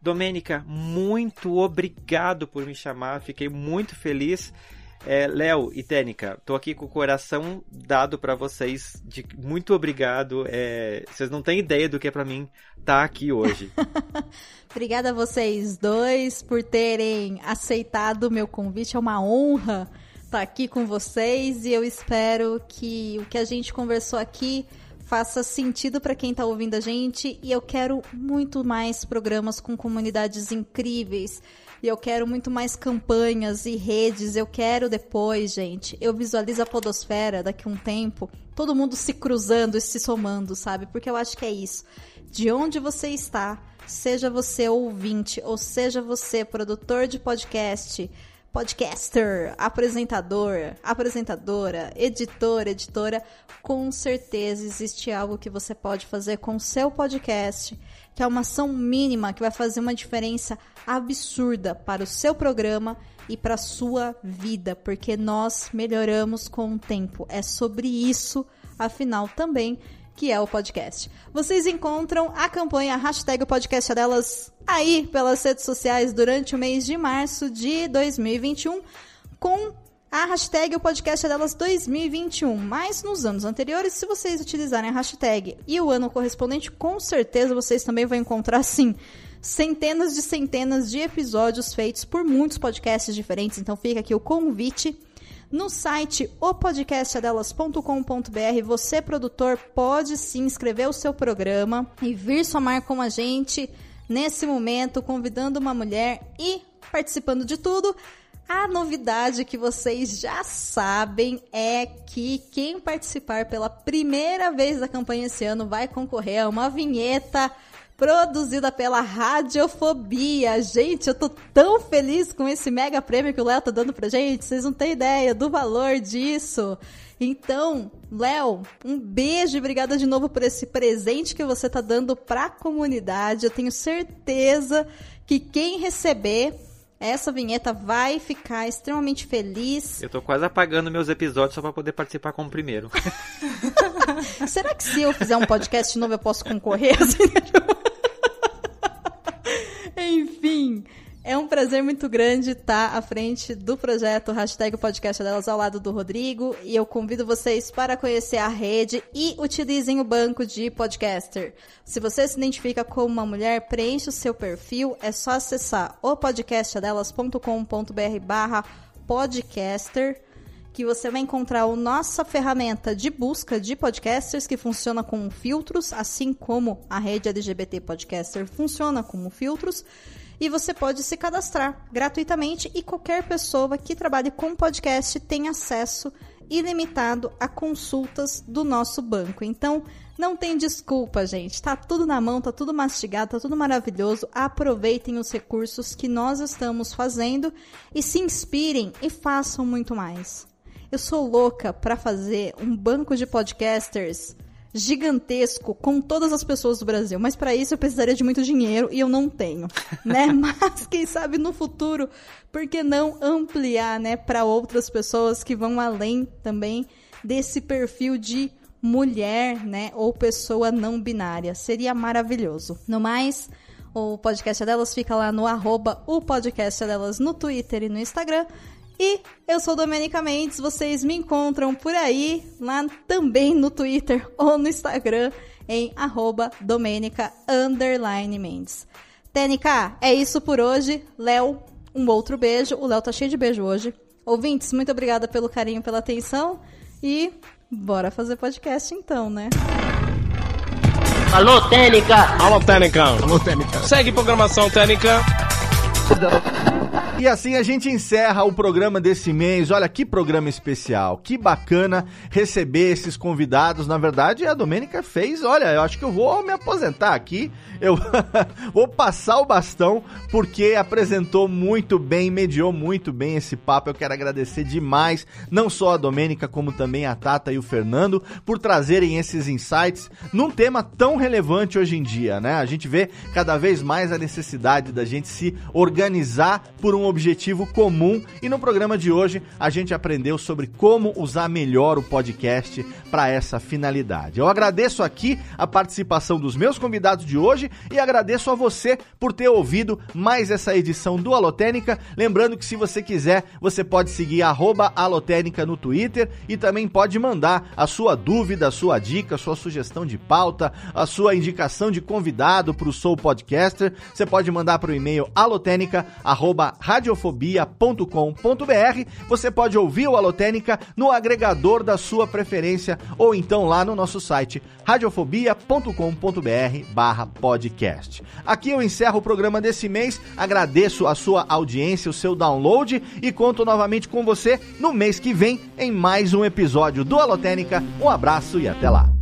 Domênica, muito obrigado por me chamar, fiquei muito feliz. É, Léo e Tênica, tô aqui com o coração dado para vocês. De, muito obrigado. É, vocês não têm ideia do que é para mim estar tá aqui hoje. Obrigada a vocês dois por terem aceitado o meu convite. É uma honra estar tá aqui com vocês e eu espero que o que a gente conversou aqui faça sentido para quem está ouvindo a gente e eu quero muito mais programas com comunidades incríveis. E eu quero muito mais campanhas e redes. Eu quero depois, gente. Eu visualizo a podosfera daqui a um tempo, todo mundo se cruzando e se somando, sabe? Porque eu acho que é isso. De onde você está, seja você ouvinte ou seja você produtor de podcast, podcaster, apresentador, apresentadora, editor, editora, com certeza existe algo que você pode fazer com o seu podcast, que é uma ação mínima que vai fazer uma diferença absurda para o seu programa e para a sua vida, porque nós melhoramos com o tempo. É sobre isso, afinal, também que é o podcast. Vocês encontram a campanha hashtag podcast delas aí pelas redes sociais durante o mês de março de 2021 com a hashtag o podcast delas 2021. Mas nos anos anteriores, se vocês utilizarem a hashtag e o ano correspondente, com certeza vocês também vão encontrar sim centenas de centenas de episódios feitos por muitos podcasts diferentes. Então fica aqui o convite no site opodcastadelas.com.br, você, produtor, pode se inscrever o seu programa e vir somar com a gente nesse momento, convidando uma mulher e participando de tudo. A novidade que vocês já sabem é que quem participar pela primeira vez da campanha esse ano vai concorrer a uma vinheta produzida pela Radiofobia. Gente, eu tô tão feliz com esse mega prêmio que o Léo tá dando pra gente. Vocês não têm ideia do valor disso. Então, Léo, um beijo e obrigada de novo por esse presente que você tá dando pra comunidade. Eu tenho certeza que quem receber essa vinheta vai ficar extremamente feliz. Eu tô quase apagando meus episódios só para poder participar como primeiro. Será que se eu fizer um podcast novo eu posso concorrer? Assim? Enfim, é um prazer muito grande estar à frente do projeto Hashtag Podcast Delas ao lado do Rodrigo e eu convido vocês para conhecer a rede e utilizem o banco de podcaster. Se você se identifica como uma mulher, preencha o seu perfil, é só acessar o podcastadelas.com.br barra podcaster que você vai encontrar a nossa ferramenta de busca de podcasters que funciona como filtros, assim como a rede LGBT Podcaster funciona como filtros. E você pode se cadastrar gratuitamente e qualquer pessoa que trabalhe com podcast tem acesso ilimitado a consultas do nosso banco. Então, não tem desculpa, gente. Tá tudo na mão, tá tudo mastigado, tá tudo maravilhoso. Aproveitem os recursos que nós estamos fazendo e se inspirem e façam muito mais. Eu sou louca para fazer um banco de podcasters gigantesco com todas as pessoas do Brasil, mas para isso eu precisaria de muito dinheiro e eu não tenho, né? mas quem sabe no futuro, por que não ampliar, né, para outras pessoas que vão além também desse perfil de mulher, né, ou pessoa não binária. Seria maravilhoso. No mais, o podcast delas fica lá no arroba o podcast delas no Twitter e no Instagram. E eu sou Domenica Mendes, vocês me encontram por aí, lá também no Twitter ou no Instagram, em arroba Domenica Mendes. TNK, é isso por hoje. Léo, um outro beijo. O Léo tá cheio de beijo hoje. Ouvintes, muito obrigada pelo carinho, pela atenção. E bora fazer podcast então, né? Alô, Técnica! Alô, Técnica! Alô, Técnica! Segue programação Técnica! E assim a gente encerra o programa desse mês. Olha que programa especial, que bacana receber esses convidados. Na verdade, a Domênica fez. Olha, eu acho que eu vou me aposentar aqui. Eu vou passar o bastão porque apresentou muito bem, mediou muito bem esse papo. Eu quero agradecer demais, não só a Domênica, como também a Tata e o Fernando, por trazerem esses insights num tema tão relevante hoje em dia, né? A gente vê cada vez mais a necessidade da gente se organizar por um objetivo comum e no programa de hoje a gente aprendeu sobre como usar melhor o podcast para essa finalidade. Eu agradeço aqui a participação dos meus convidados de hoje e agradeço a você por ter ouvido mais essa edição do Alotênica. Lembrando que se você quiser, você pode seguir Alotênica no Twitter e também pode mandar a sua dúvida, a sua dica, a sua sugestão de pauta, a sua indicação de convidado para o Soul Podcaster. Você pode mandar para o e-mail alotênica@radiofobia.com.br. Você pode ouvir o Alotênica no agregador da sua preferência ou então lá no nosso site radiofobia.com.br/podcast. Aqui eu encerro o programa desse mês. Agradeço a sua audiência, o seu download e conto novamente com você no mês que vem em mais um episódio do Alotênica. Um abraço e até lá.